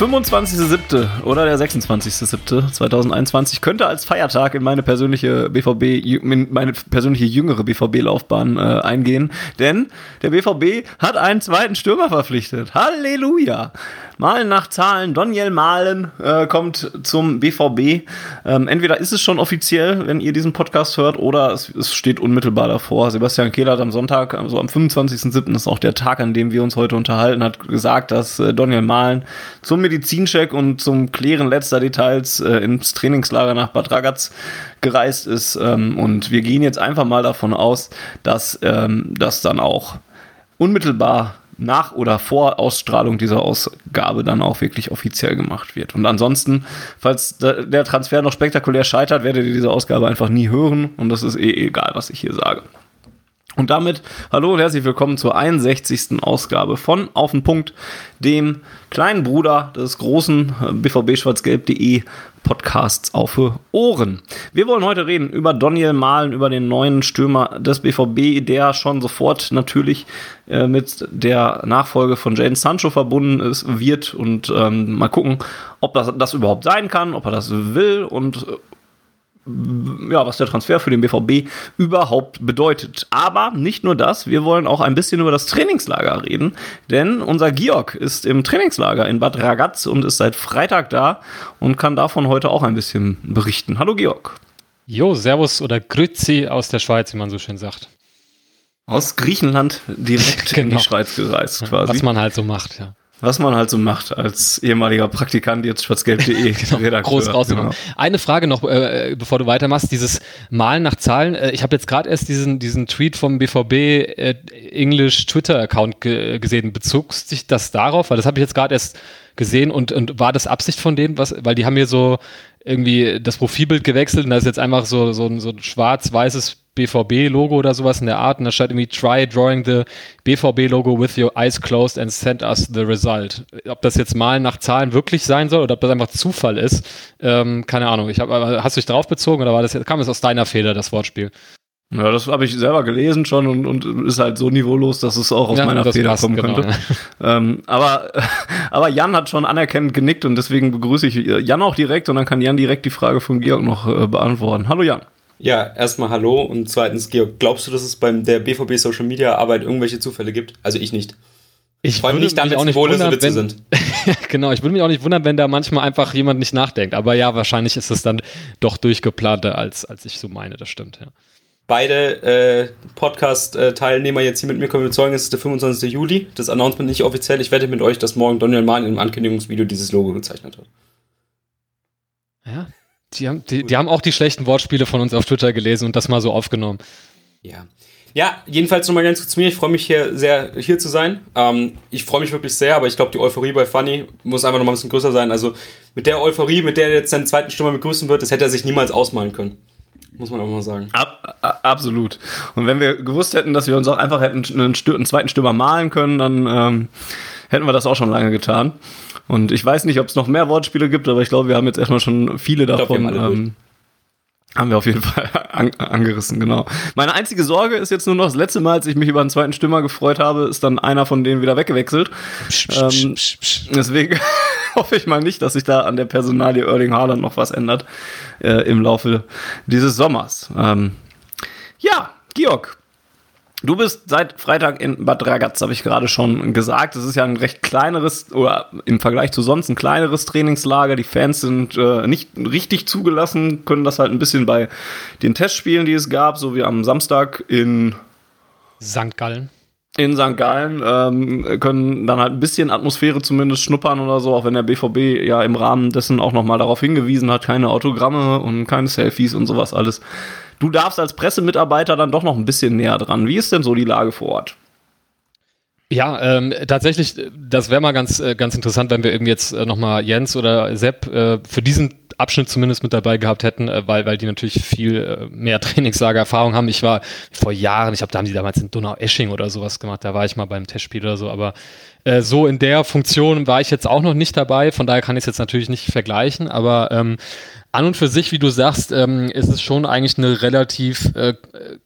25.07. oder der 26.07.2021 könnte als Feiertag in meine persönliche BVB, in meine persönliche jüngere BVB-Laufbahn äh, eingehen, denn der BVB hat einen zweiten Stürmer verpflichtet. Halleluja! Malen nach Zahlen. Daniel Malen äh, kommt zum BVB. Ähm, entweder ist es schon offiziell, wenn ihr diesen Podcast hört, oder es, es steht unmittelbar davor. Sebastian Kehler hat am Sonntag, also am 25.07. ist auch der Tag, an dem wir uns heute unterhalten, hat gesagt, dass äh, Daniel Malen zum Medizincheck und zum Klären letzter Details äh, ins Trainingslager nach Bad Ragaz gereist ist. Ähm, und wir gehen jetzt einfach mal davon aus, dass ähm, das dann auch unmittelbar nach oder vor Ausstrahlung dieser Ausgabe dann auch wirklich offiziell gemacht wird. Und ansonsten, falls der Transfer noch spektakulär scheitert, werdet ihr diese Ausgabe einfach nie hören und das ist eh egal, was ich hier sage. Und damit hallo und herzlich willkommen zur 61. Ausgabe von Auf den Punkt, dem kleinen Bruder des großen äh, bvbschwarzgelb.de Podcasts auf Ohren. Wir wollen heute reden über Daniel Mahlen, über den neuen Stürmer des BVB, der schon sofort natürlich äh, mit der Nachfolge von Jane Sancho verbunden ist, wird und ähm, mal gucken, ob das, das überhaupt sein kann, ob er das will und äh, ja, was der Transfer für den BVB überhaupt bedeutet. Aber nicht nur das, wir wollen auch ein bisschen über das Trainingslager reden, denn unser Georg ist im Trainingslager in Bad Ragaz und ist seit Freitag da und kann davon heute auch ein bisschen berichten. Hallo Georg. Jo, Servus oder Grüezi aus der Schweiz, wie man so schön sagt. Aus Griechenland direkt genau. in die genau. Schweiz gereist quasi. Was man halt so macht, ja. Was man halt so macht als ehemaliger Praktikant jetzt schwarzgelb.de genau, Groß rausgenommen. Genau. Eine Frage noch, äh, bevor du weitermachst, dieses Malen nach Zahlen. Äh, ich habe jetzt gerade erst diesen, diesen Tweet vom BVB äh, English Twitter-Account ge gesehen. Bezog sich das darauf? Weil das habe ich jetzt gerade erst gesehen und, und war das Absicht von denen, was, weil die haben mir so irgendwie das Profilbild gewechselt und da ist jetzt einfach so, so, so ein schwarz-weißes BVB-Logo oder sowas in der Art und da steht irgendwie try drawing the BVB-Logo with your eyes closed and send us the result. Ob das jetzt mal nach Zahlen wirklich sein soll oder ob das einfach Zufall ist, ähm, keine Ahnung. Ich hab, hast du dich drauf bezogen oder war das, kam es aus deiner Feder, das Wortspiel? Ja, das habe ich selber gelesen schon und, und ist halt so niveaulos, dass es auch aus ja, meiner Feder kommen genau, könnte. Ja. Ähm, aber, aber Jan hat schon anerkennend genickt und deswegen begrüße ich Jan auch direkt und dann kann Jan direkt die Frage von Georg noch äh, beantworten. Hallo Jan. Ja, erstmal hallo und zweitens, Georg, glaubst du, dass es beim der BVB Social Media Arbeit irgendwelche Zufälle gibt? Also ich nicht. Ich allem nicht damit, auch nicht wundern, Witze wenn, sind. genau, ich würde mich auch nicht wundern, wenn da manchmal einfach jemand nicht nachdenkt. Aber ja, wahrscheinlich ist es dann doch durchgeplanter, als, als ich so meine, das stimmt, ja. Beide äh, Podcast-Teilnehmer jetzt hier mit mir können bezeugen, es ist der 25. Juli. Das Announcement nicht offiziell. Ich wette mit euch, dass morgen Daniel Mahn im Ankündigungsvideo dieses Logo gezeichnet hat. Ja, die haben, die, die haben auch die schlechten Wortspiele von uns auf Twitter gelesen und das mal so aufgenommen. Ja. Ja, jedenfalls nochmal ganz kurz zu mir. Ich freue mich hier sehr, hier zu sein. Ähm, ich freue mich wirklich sehr, aber ich glaube, die Euphorie bei Funny muss einfach nochmal ein bisschen größer sein. Also mit der Euphorie, mit der er jetzt seinen zweiten Stürmer begrüßen wird, das hätte er sich niemals ausmalen können. Muss man auch mal sagen. Ab, absolut. Und wenn wir gewusst hätten, dass wir uns auch einfach hätten einen, einen zweiten Stürmer malen können, dann ähm, hätten wir das auch schon lange getan. Und ich weiß nicht, ob es noch mehr Wortspiele gibt, aber ich glaube, wir haben jetzt erstmal schon viele davon. Glaub, haben, ähm, haben wir auf jeden Fall an, angerissen, genau. Meine einzige Sorge ist jetzt nur noch, das letzte Mal, als ich mich über einen zweiten Stürmer gefreut habe, ist dann einer von denen wieder weggewechselt. Psch, psch, ähm, psch, deswegen hoffe ich mal nicht, dass sich da an der Personalie Erling Haaland noch was ändert äh, im Laufe dieses Sommers. Ähm, ja, Georg, Du bist seit Freitag in Bad Ragaz, habe ich gerade schon gesagt. Es ist ja ein recht kleineres oder im Vergleich zu sonst ein kleineres Trainingslager. Die Fans sind äh, nicht richtig zugelassen, können das halt ein bisschen bei den Testspielen, die es gab, so wie am Samstag in St. Gallen. In St. Gallen ähm, können dann halt ein bisschen Atmosphäre zumindest schnuppern oder so, auch wenn der BVB ja im Rahmen dessen auch nochmal darauf hingewiesen hat, keine Autogramme und keine Selfies und sowas alles Du darfst als Pressemitarbeiter dann doch noch ein bisschen näher dran. Wie ist denn so die Lage vor Ort? Ja, ähm, tatsächlich, das wäre mal ganz, äh, ganz interessant, wenn wir irgendwie jetzt äh, nochmal Jens oder Sepp äh, für diesen Abschnitt zumindest mit dabei gehabt hätten, äh, weil, weil die natürlich viel äh, mehr Trainingslager-Erfahrung haben. Ich war vor Jahren, ich glaube, da haben die damals in Donau-Esching oder sowas gemacht, da war ich mal beim Testspiel oder so, aber äh, so in der Funktion war ich jetzt auch noch nicht dabei, von daher kann ich es jetzt natürlich nicht vergleichen, aber ähm, an und für sich, wie du sagst, ähm, ist es schon eigentlich eine relativ äh,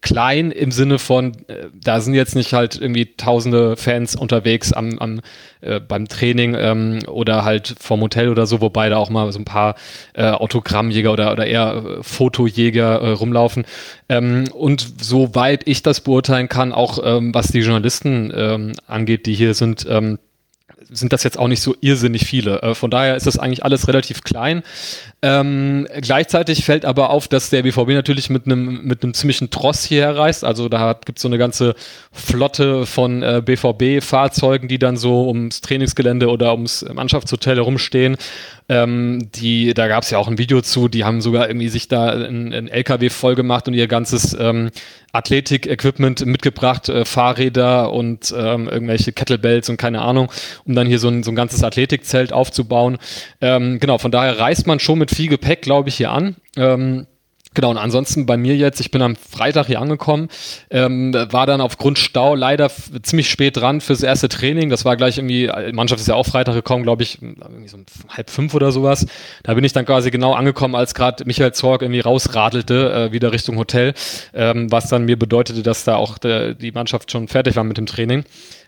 klein im Sinne von, äh, da sind jetzt nicht halt irgendwie tausende Fans unterwegs am, am äh, beim Training ähm, oder halt vom Hotel oder so, wobei da auch mal so ein paar äh, Autogrammjäger oder, oder eher äh, Fotojäger äh, rumlaufen. Ähm, und soweit ich das beurteilen kann, auch ähm, was die Journalisten ähm, angeht, die hier sind, ähm, sind das jetzt auch nicht so irrsinnig viele. Äh, von daher ist das eigentlich alles relativ klein. Ähm, gleichzeitig fällt aber auf, dass der BVB natürlich mit einem mit einem ziemlichen Tross hierher reist. Also da gibt es so eine ganze Flotte von äh, BVB-Fahrzeugen, die dann so ums Trainingsgelände oder ums Mannschaftshotel herumstehen. Ähm, die, da gab es ja auch ein Video zu, die haben sogar irgendwie sich da ein, ein LKW voll gemacht und ihr ganzes ähm, Athletik-Equipment mitgebracht, äh, Fahrräder und ähm, irgendwelche Kettlebells und keine Ahnung, um dann hier so ein, so ein ganzes Athletikzelt aufzubauen. Ähm, genau, von daher reist man schon mit viel Gepäck, glaube ich, hier an. Ähm, Genau, und ansonsten bei mir jetzt, ich bin am Freitag hier angekommen, ähm, war dann aufgrund Stau leider ziemlich spät dran fürs erste Training. Das war gleich irgendwie, die Mannschaft ist ja auch Freitag gekommen, glaube ich, so um halb fünf oder sowas. Da bin ich dann quasi genau angekommen, als gerade Michael Zorg irgendwie rausradelte, äh, wieder Richtung Hotel, ähm, was dann mir bedeutete, dass da auch der, die Mannschaft schon fertig war mit dem Training.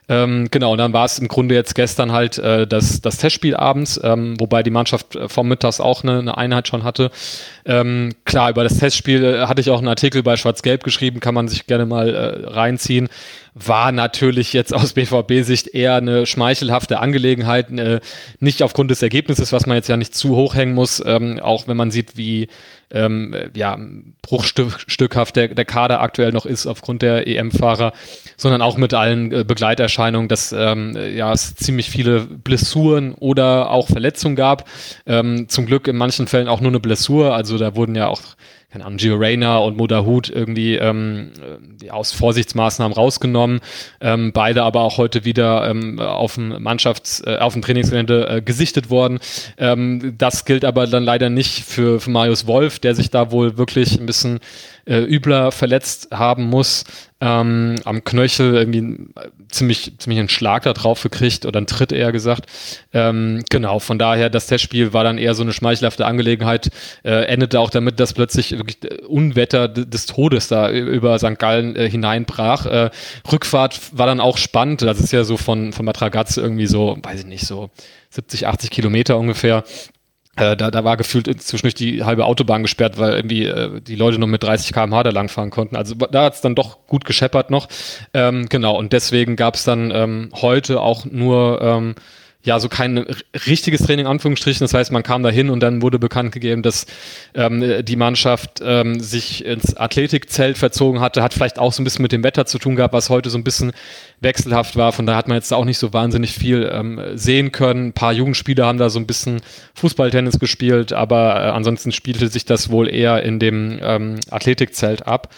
Ähm, genau, und dann war es im Grunde jetzt gestern halt äh, das, das Testspiel abends, ähm, wobei die Mannschaft äh, vom Mittags auch eine, eine Einheit schon hatte. Ähm, klar, über das Testspiel äh, hatte ich auch einen Artikel bei Schwarz-Gelb geschrieben, kann man sich gerne mal äh, reinziehen. War natürlich jetzt aus BVB-Sicht eher eine schmeichelhafte Angelegenheit, äh, nicht aufgrund des Ergebnisses, was man jetzt ja nicht zu hoch hängen muss, ähm, auch wenn man sieht, wie ähm, ja, bruchstückhaft der, der Kader aktuell noch ist aufgrund der EM-Fahrer, sondern auch mit allen äh, Begleiterscheinungen, dass ähm, ja, es ziemlich viele Blessuren oder auch Verletzungen gab. Ähm, zum Glück in manchen Fällen auch nur eine Blessur, also da wurden ja auch keine Ahnung, Gio Reyna und Moderhut irgendwie ähm, aus Vorsichtsmaßnahmen rausgenommen. Ähm, beide aber auch heute wieder ähm, auf dem Mannschafts-, äh, auf dem Trainingsgelände äh, gesichtet worden. Ähm, das gilt aber dann leider nicht für, für Marius Wolf, der sich da wohl wirklich ein bisschen äh, übler verletzt haben muss, ähm, am Knöchel irgendwie ziemlich, ziemlich einen Schlag da drauf gekriegt oder einen Tritt eher gesagt. Ähm, genau, von daher, das Testspiel war dann eher so eine schmeichelhafte Angelegenheit, äh, endete auch damit, dass plötzlich wirklich Unwetter des Todes da über St. Gallen äh, hineinbrach. Äh, Rückfahrt war dann auch spannend, das ist ja so von, von Matragaz irgendwie so, weiß ich nicht, so 70, 80 Kilometer ungefähr. Äh, da, da war gefühlt zwischendurch die halbe Autobahn gesperrt, weil irgendwie äh, die Leute nur mit 30 km/h da langfahren konnten. Also da hat es dann doch gut gescheppert noch. Ähm, genau, und deswegen gab es dann ähm, heute auch nur ähm, ja, so kein richtiges Training, Anführungsstrichen. Das heißt, man kam da hin und dann wurde bekannt gegeben, dass ähm, die Mannschaft ähm, sich ins Athletikzelt verzogen hatte. Hat vielleicht auch so ein bisschen mit dem Wetter zu tun gehabt, was heute so ein bisschen wechselhaft war. Von daher hat man jetzt auch nicht so wahnsinnig viel ähm, sehen können. Ein paar Jugendspieler haben da so ein bisschen Fußballtennis gespielt, aber äh, ansonsten spielte sich das wohl eher in dem ähm, Athletikzelt ab.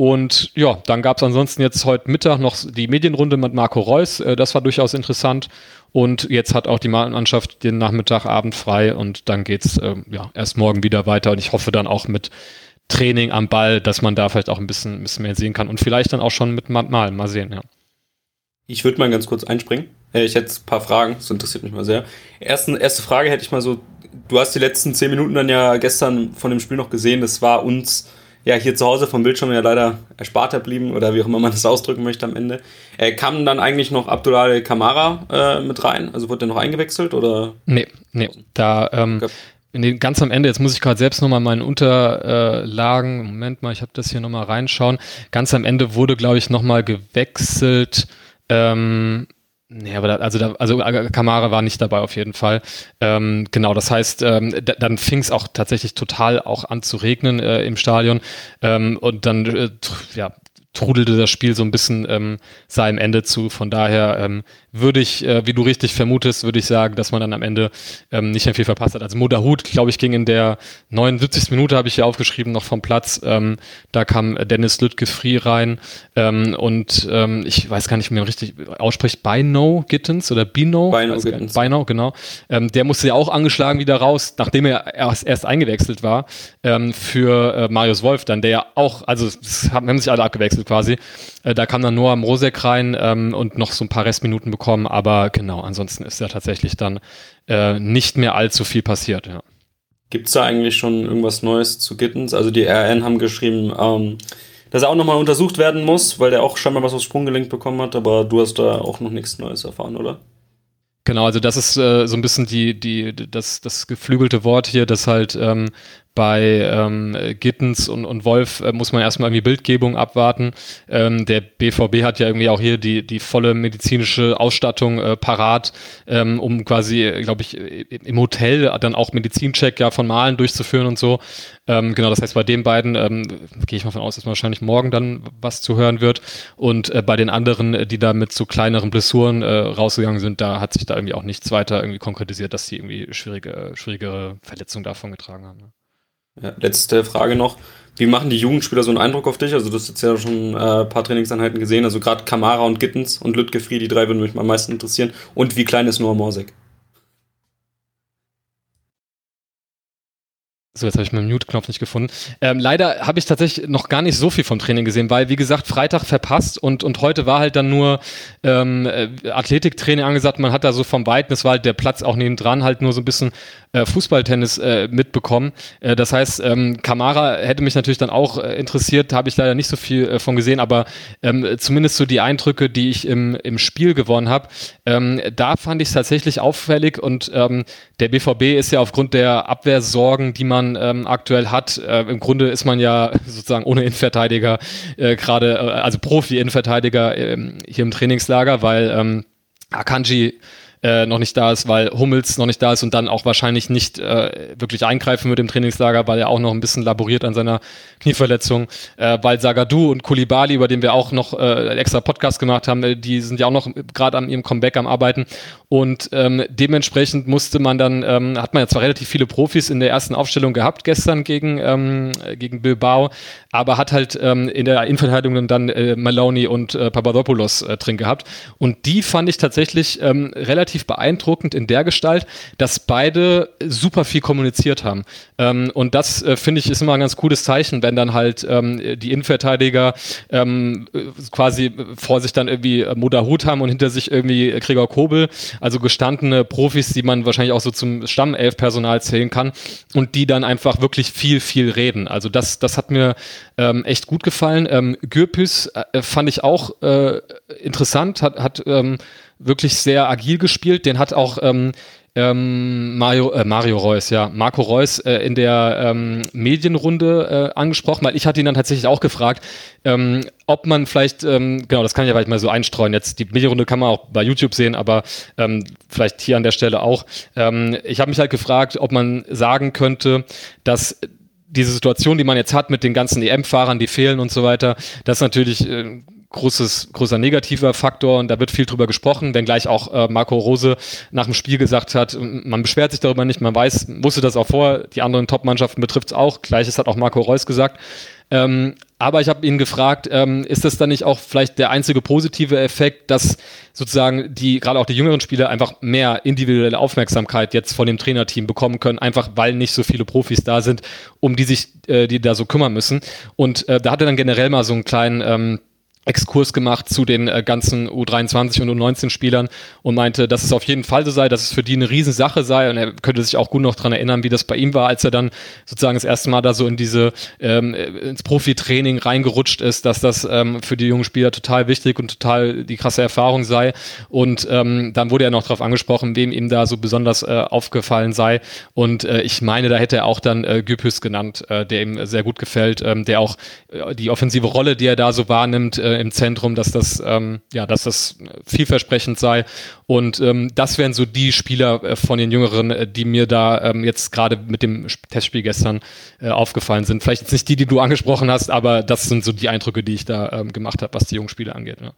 Und ja, dann gab es ansonsten jetzt heute Mittag noch die Medienrunde mit Marco Reus. Äh, das war durchaus interessant. Und jetzt hat auch die Mannschaft den Nachmittag, Abend frei und dann geht's äh, ja erst morgen wieder weiter. Und ich hoffe dann auch mit Training am Ball, dass man da vielleicht auch ein bisschen, ein bisschen mehr sehen kann und vielleicht dann auch schon mit Malen. Mal sehen, ja. Ich würde mal ganz kurz einspringen. Äh, ich hätte ein paar Fragen, das interessiert mich mal sehr. Ersten, erste Frage hätte ich mal so, du hast die letzten zehn Minuten dann ja gestern von dem Spiel noch gesehen, das war uns ja hier zu Hause vom Bildschirm ja leider erspart geblieben oder wie auch immer man das ausdrücken möchte am Ende. Äh, kam dann eigentlich noch Abdullah Kamara äh, mit rein? Also wurde der noch eingewechselt oder? Nee, nee. Da ähm, in den, ganz am Ende, jetzt muss ich gerade selbst nochmal meinen Unterlagen, Moment mal, ich habe das hier nochmal reinschauen. Ganz am Ende wurde, glaube ich, nochmal gewechselt. Ähm, Nee, aber da, also da, also Kamara war nicht dabei auf jeden Fall. Ähm, genau, das heißt, ähm, da, dann fing es auch tatsächlich total auch an zu regnen äh, im Stadion ähm, und dann äh, ja trudelte das Spiel so ein bisschen ähm, seinem Ende zu. Von daher ähm, würde ich, äh, wie du richtig vermutest, würde ich sagen, dass man dann am Ende ähm, nicht mehr viel verpasst hat. Also Modahut, glaube ich, ging in der 79. Minute, habe ich hier aufgeschrieben, noch vom Platz. Ähm, da kam Dennis Lütke-Free rein ähm, und ähm, ich weiß gar nicht, wie man richtig ausspricht, Bino Gittens oder Bino? Bino Gittens. Bino, genau. Ähm, der musste ja auch angeschlagen wieder raus, nachdem er erst, erst eingewechselt war ähm, für äh, Marius Wolf dann, der ja auch, also haben sich alle abgewechselt quasi. Äh, da kam dann Noah Mrosek rein ähm, und noch so ein paar Restminuten bekommen, aber genau, ansonsten ist ja tatsächlich dann äh, nicht mehr allzu viel passiert, ja. Gibt es da eigentlich schon irgendwas Neues zu Gittens? Also die RN haben geschrieben, ähm, dass er auch nochmal untersucht werden muss, weil der auch scheinbar was aufs Sprunggelenk bekommen hat, aber du hast da auch noch nichts Neues erfahren, oder? Genau, also das ist äh, so ein bisschen die, die, das, das geflügelte Wort hier, dass halt ähm, bei ähm, Gittens und, und Wolf äh, muss man erstmal irgendwie Bildgebung abwarten. Ähm, der BVB hat ja irgendwie auch hier die, die volle medizinische Ausstattung äh, parat, ähm, um quasi, glaube ich, im Hotel dann auch Medizincheck ja von Malen durchzuführen und so. Ähm, genau, das heißt, bei den beiden ähm, gehe ich mal von aus, dass man wahrscheinlich morgen dann was zu hören wird. Und äh, bei den anderen, die da mit so kleineren Blessuren äh, rausgegangen sind, da hat sich da irgendwie auch nichts weiter irgendwie konkretisiert, dass die irgendwie schwierige, schwierigere Verletzungen davon getragen haben. Ne? Ja, letzte Frage noch. Wie machen die Jugendspieler so einen Eindruck auf dich? Also, du hast jetzt ja schon äh, ein paar Trainingseinheiten gesehen. Also, gerade Kamara und Gittens und Lütke Fried, die drei würden mich am meisten interessieren. Und wie klein ist Noah Morsek? So, jetzt habe ich meinen Mute-Knopf nicht gefunden. Ähm, leider habe ich tatsächlich noch gar nicht so viel vom Training gesehen, weil, wie gesagt, Freitag verpasst und, und heute war halt dann nur ähm, äh, Athletiktraining angesagt. Man hat da so vom Weiten, das war halt der Platz auch nebendran, halt nur so ein bisschen äh, Fußballtennis äh, mitbekommen. Äh, das heißt, ähm, Kamara hätte mich natürlich dann auch äh, interessiert, habe ich leider nicht so viel äh, von gesehen, aber ähm, zumindest so die Eindrücke, die ich im, im Spiel gewonnen habe, ähm, da fand ich es tatsächlich auffällig und ähm, der BVB ist ja aufgrund der Abwehrsorgen, die man ähm, aktuell hat, äh, im Grunde ist man ja sozusagen ohne Innenverteidiger äh, gerade, äh, also Profi-Innenverteidiger äh, hier im Trainingslager, weil ähm, Akanji äh, noch nicht da ist, weil Hummels noch nicht da ist und dann auch wahrscheinlich nicht äh, wirklich eingreifen wird im Trainingslager, weil er auch noch ein bisschen laboriert an seiner Knieverletzung, äh, weil Sagadu und Kulibali, über den wir auch noch äh, extra Podcast gemacht haben, äh, die sind ja auch noch gerade an ihrem Comeback am Arbeiten. Und ähm, dementsprechend musste man dann, ähm, hat man ja zwar relativ viele Profis in der ersten Aufstellung gehabt gestern gegen, ähm, gegen Bilbao, aber hat halt ähm, in der Innenverteidigung dann äh, Maloney und äh, Papadopoulos äh, drin gehabt. Und die fand ich tatsächlich ähm, relativ relativ beeindruckend in der Gestalt, dass beide super viel kommuniziert haben. Ähm, und das äh, finde ich ist immer ein ganz cooles Zeichen, wenn dann halt ähm, die Innenverteidiger ähm, quasi vor sich dann irgendwie Moderhut haben und hinter sich irgendwie Gregor Kobel, also gestandene Profis, die man wahrscheinlich auch so zum Stammelf-Personal zählen kann und die dann einfach wirklich viel, viel reden. Also das, das hat mir ähm, echt gut gefallen. Ähm, Gürpüs äh, fand ich auch äh, interessant, hat, hat ähm, wirklich sehr agil gespielt. Den hat auch ähm, ähm, Mario, äh, Mario Reus, ja, Marco Reus äh, in der ähm, Medienrunde äh, angesprochen, weil ich hatte ihn dann tatsächlich auch gefragt, ähm, ob man vielleicht, ähm, genau, das kann ich ja vielleicht mal so einstreuen. Jetzt die Medienrunde kann man auch bei YouTube sehen, aber ähm, vielleicht hier an der Stelle auch. Ähm, ich habe mich halt gefragt, ob man sagen könnte, dass diese Situation, die man jetzt hat mit den ganzen EM-Fahrern, die fehlen und so weiter, das natürlich äh, großes, großer negativer Faktor und da wird viel drüber gesprochen, wenngleich auch äh, Marco Rose nach dem Spiel gesagt hat, man beschwert sich darüber nicht, man weiß, wusste das auch vor, die anderen Top-Mannschaften betrifft es auch, gleiches hat auch Marco Reus gesagt. Ähm, aber ich habe ihn gefragt, ähm, ist das dann nicht auch vielleicht der einzige positive Effekt, dass sozusagen die, gerade auch die jüngeren Spieler einfach mehr individuelle Aufmerksamkeit jetzt von dem Trainerteam bekommen können, einfach weil nicht so viele Profis da sind, um die sich, äh, die da so kümmern müssen. Und äh, da hat er dann generell mal so einen kleinen ähm, Exkurs gemacht zu den äh, ganzen U23 und U19-Spielern und meinte, dass es auf jeden Fall so sei, dass es für die eine Riesensache sei. Und er könnte sich auch gut noch dran erinnern, wie das bei ihm war, als er dann sozusagen das erste Mal da so in diese ähm, ins Profitraining reingerutscht ist, dass das ähm, für die jungen Spieler total wichtig und total die krasse Erfahrung sei. Und ähm, dann wurde er noch darauf angesprochen, wem ihm da so besonders äh, aufgefallen sei. Und äh, ich meine, da hätte er auch dann äh, Gypys genannt, äh, der ihm sehr gut gefällt, ähm, der auch äh, die offensive Rolle, die er da so wahrnimmt, äh, im Zentrum, dass das, ähm, ja, dass das vielversprechend sei. Und ähm, das wären so die Spieler äh, von den Jüngeren, äh, die mir da ähm, jetzt gerade mit dem Testspiel gestern äh, aufgefallen sind. Vielleicht jetzt nicht die, die du angesprochen hast, aber das sind so die Eindrücke, die ich da ähm, gemacht habe, was die jungen Spieler angeht. Ja.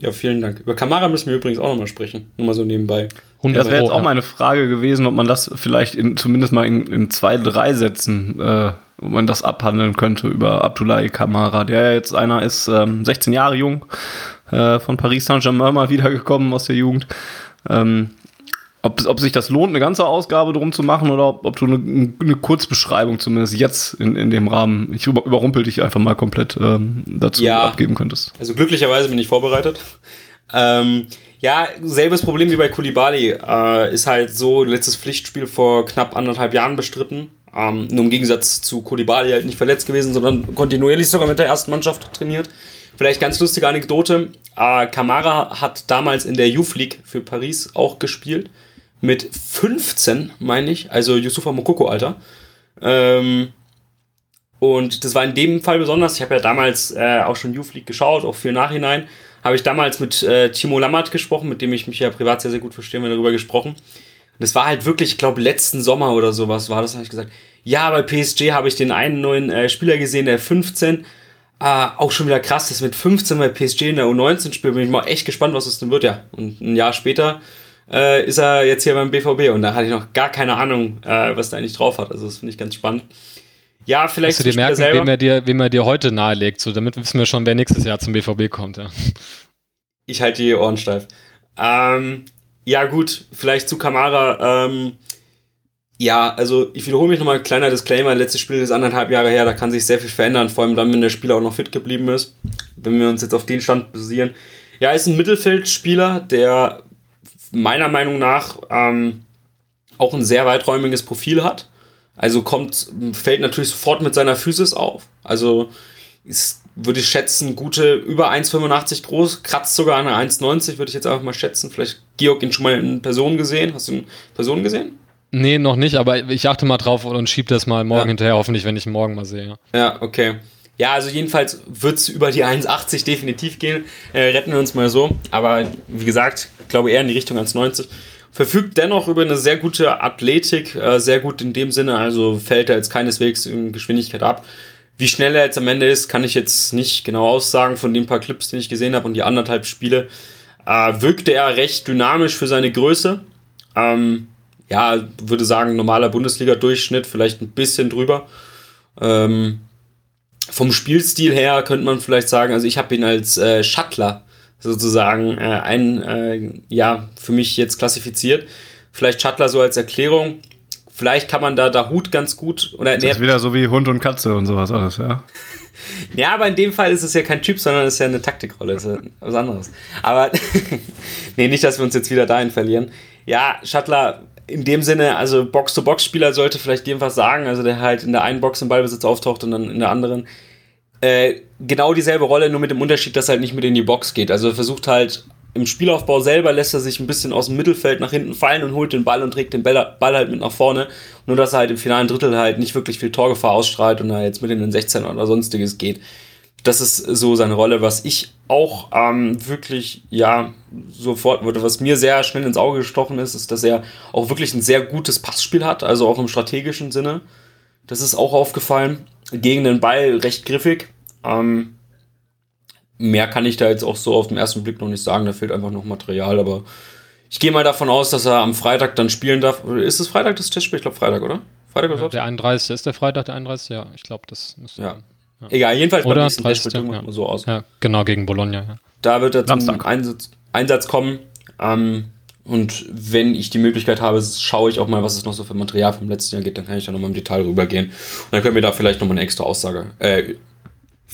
Ja, vielen Dank. Über Kamara müssen wir übrigens auch nochmal sprechen. Nur mal so nebenbei. Ja, das wäre jetzt auch meine Frage gewesen, ob man das vielleicht in, zumindest mal in, in zwei, drei Sätzen, äh, ob man das abhandeln könnte über Abdoulaye Kamara, der ja jetzt einer ist, ähm, 16 Jahre jung, äh, von Paris Saint-Germain mal wiedergekommen aus der Jugend. Ähm, ob, ob sich das lohnt, eine ganze Ausgabe drum zu machen oder ob, ob du eine, eine Kurzbeschreibung zumindest jetzt in, in dem Rahmen, ich über, überrumpel dich einfach mal komplett ähm, dazu ja, abgeben könntest. Also glücklicherweise bin ich vorbereitet. Ähm, ja, selbes Problem wie bei Kulibali. Äh, ist halt so, letztes Pflichtspiel vor knapp anderthalb Jahren bestritten. Ähm, nur im Gegensatz zu Kulibali halt nicht verletzt gewesen, sondern kontinuierlich sogar mit der ersten Mannschaft trainiert. Vielleicht ganz lustige Anekdote. Äh, Kamara hat damals in der Youth League für Paris auch gespielt mit 15, meine ich, also Yusufa Mokoko, Alter. Ähm, und das war in dem Fall besonders. Ich habe ja damals äh, auch schon Youth League geschaut, auch für Nachhinein. Habe ich damals mit äh, Timo Lammert gesprochen, mit dem ich mich ja privat sehr, sehr gut verstehe, wir darüber gesprochen. Und das war halt wirklich, ich glaube, letzten Sommer oder sowas war das, habe ich gesagt. Ja, bei PSG habe ich den einen neuen äh, Spieler gesehen, der 15. Äh, auch schon wieder krass, dass mit 15 bei PSG in der U19 spielt. Bin ich mal echt gespannt, was es denn wird, ja. Und ein Jahr später äh, ist er jetzt hier beim BVB und da hatte ich noch gar keine Ahnung, äh, was der eigentlich drauf hat. Also das finde ich ganz spannend. Ja, vielleicht. Musst du dir merken, wem er, dir, wem er dir heute nahelegt, so damit wissen wir schon, wer nächstes Jahr zum BVB kommt. Ja. Ich halte die Ohren steif. Ähm, ja, gut, vielleicht zu Kamara. Ähm, ja, also ich wiederhole mich nochmal, kleiner Disclaimer, letztes Spiel ist anderthalb Jahre her, da kann sich sehr viel verändern, vor allem dann, wenn der Spieler auch noch fit geblieben ist. Wenn wir uns jetzt auf den Stand basieren. Ja, ist ein Mittelfeldspieler, der meiner Meinung nach ähm, auch ein sehr weiträumiges Profil hat. Also kommt, fällt natürlich sofort mit seiner Physis auf. Also ist, würde ich schätzen, gute über 1,85 groß, kratzt sogar an 1,90, würde ich jetzt einfach mal schätzen. Vielleicht Georg ihn schon mal in Person gesehen. Hast du ihn in Person gesehen? Nee, noch nicht, aber ich achte mal drauf und schieb das mal morgen ja. hinterher, hoffentlich, wenn ich ihn morgen mal sehe. Ja, okay. Ja, also jedenfalls wird es über die 1,80 definitiv gehen. Äh, retten wir uns mal so. Aber wie gesagt, ich glaube eher in die Richtung 1,90. Verfügt dennoch über eine sehr gute Athletik, äh, sehr gut in dem Sinne, also fällt er jetzt keineswegs in Geschwindigkeit ab. Wie schnell er jetzt am Ende ist, kann ich jetzt nicht genau aussagen von den paar Clips, die ich gesehen habe und die anderthalb Spiele. Äh, wirkte er recht dynamisch für seine Größe. Ähm, ja, würde sagen, normaler Bundesliga-Durchschnitt, vielleicht ein bisschen drüber. Ähm, vom Spielstil her könnte man vielleicht sagen, also ich habe ihn als äh, Shuttler sozusagen äh, ein, äh, ja, für mich jetzt klassifiziert. Vielleicht Shuttler so als Erklärung. Vielleicht kann man da da Hut ganz gut oder das ist wieder so wie Hund und Katze und sowas alles, ja. ja, aber in dem Fall ist es ja kein Typ, sondern es ist ja eine Taktikrolle, ist ja was anderes. Aber nee, nicht, dass wir uns jetzt wieder dahin verlieren. Ja, Shuttler in dem Sinne, also Box-to-Box-Spieler sollte vielleicht was sagen, also der halt in der einen Box im Ballbesitz auftaucht und dann in der anderen. Äh, genau dieselbe Rolle, nur mit dem Unterschied, dass er halt nicht mit in die Box geht. Also er versucht halt im Spielaufbau selber lässt er sich ein bisschen aus dem Mittelfeld nach hinten fallen und holt den Ball und trägt den Ball, halt mit nach vorne. Nur dass er halt im finalen Drittel halt nicht wirklich viel Torgefahr ausstrahlt und er jetzt mit in den 16 oder sonstiges geht das ist so seine Rolle, was ich auch ähm, wirklich, ja, sofort würde, was mir sehr schnell ins Auge gestochen ist, ist, dass er auch wirklich ein sehr gutes Passspiel hat, also auch im strategischen Sinne. Das ist auch aufgefallen. Gegen den Ball recht griffig. Ähm, mehr kann ich da jetzt auch so auf den ersten Blick noch nicht sagen, da fehlt einfach noch Material, aber ich gehe mal davon aus, dass er am Freitag dann spielen darf. Ist es Freitag das Testspiel? Ich glaube Freitag, oder? Freitag oder ja, Der 31. ist der Freitag, der 31. Ja, ich glaube, das müsste. Ja. Ja. Egal, jedenfalls Oder beim nächsten Testspiel ja. so aus. Ja, genau, gegen Bologna. Ja. Da wird er zum Einsatz, Einsatz kommen. Ähm, und wenn ich die Möglichkeit habe, schaue ich auch mal, was es noch so für Material vom letzten Jahr gibt, dann kann ich da nochmal im Detail rübergehen. Und dann können wir da vielleicht nochmal eine extra Aussage, äh,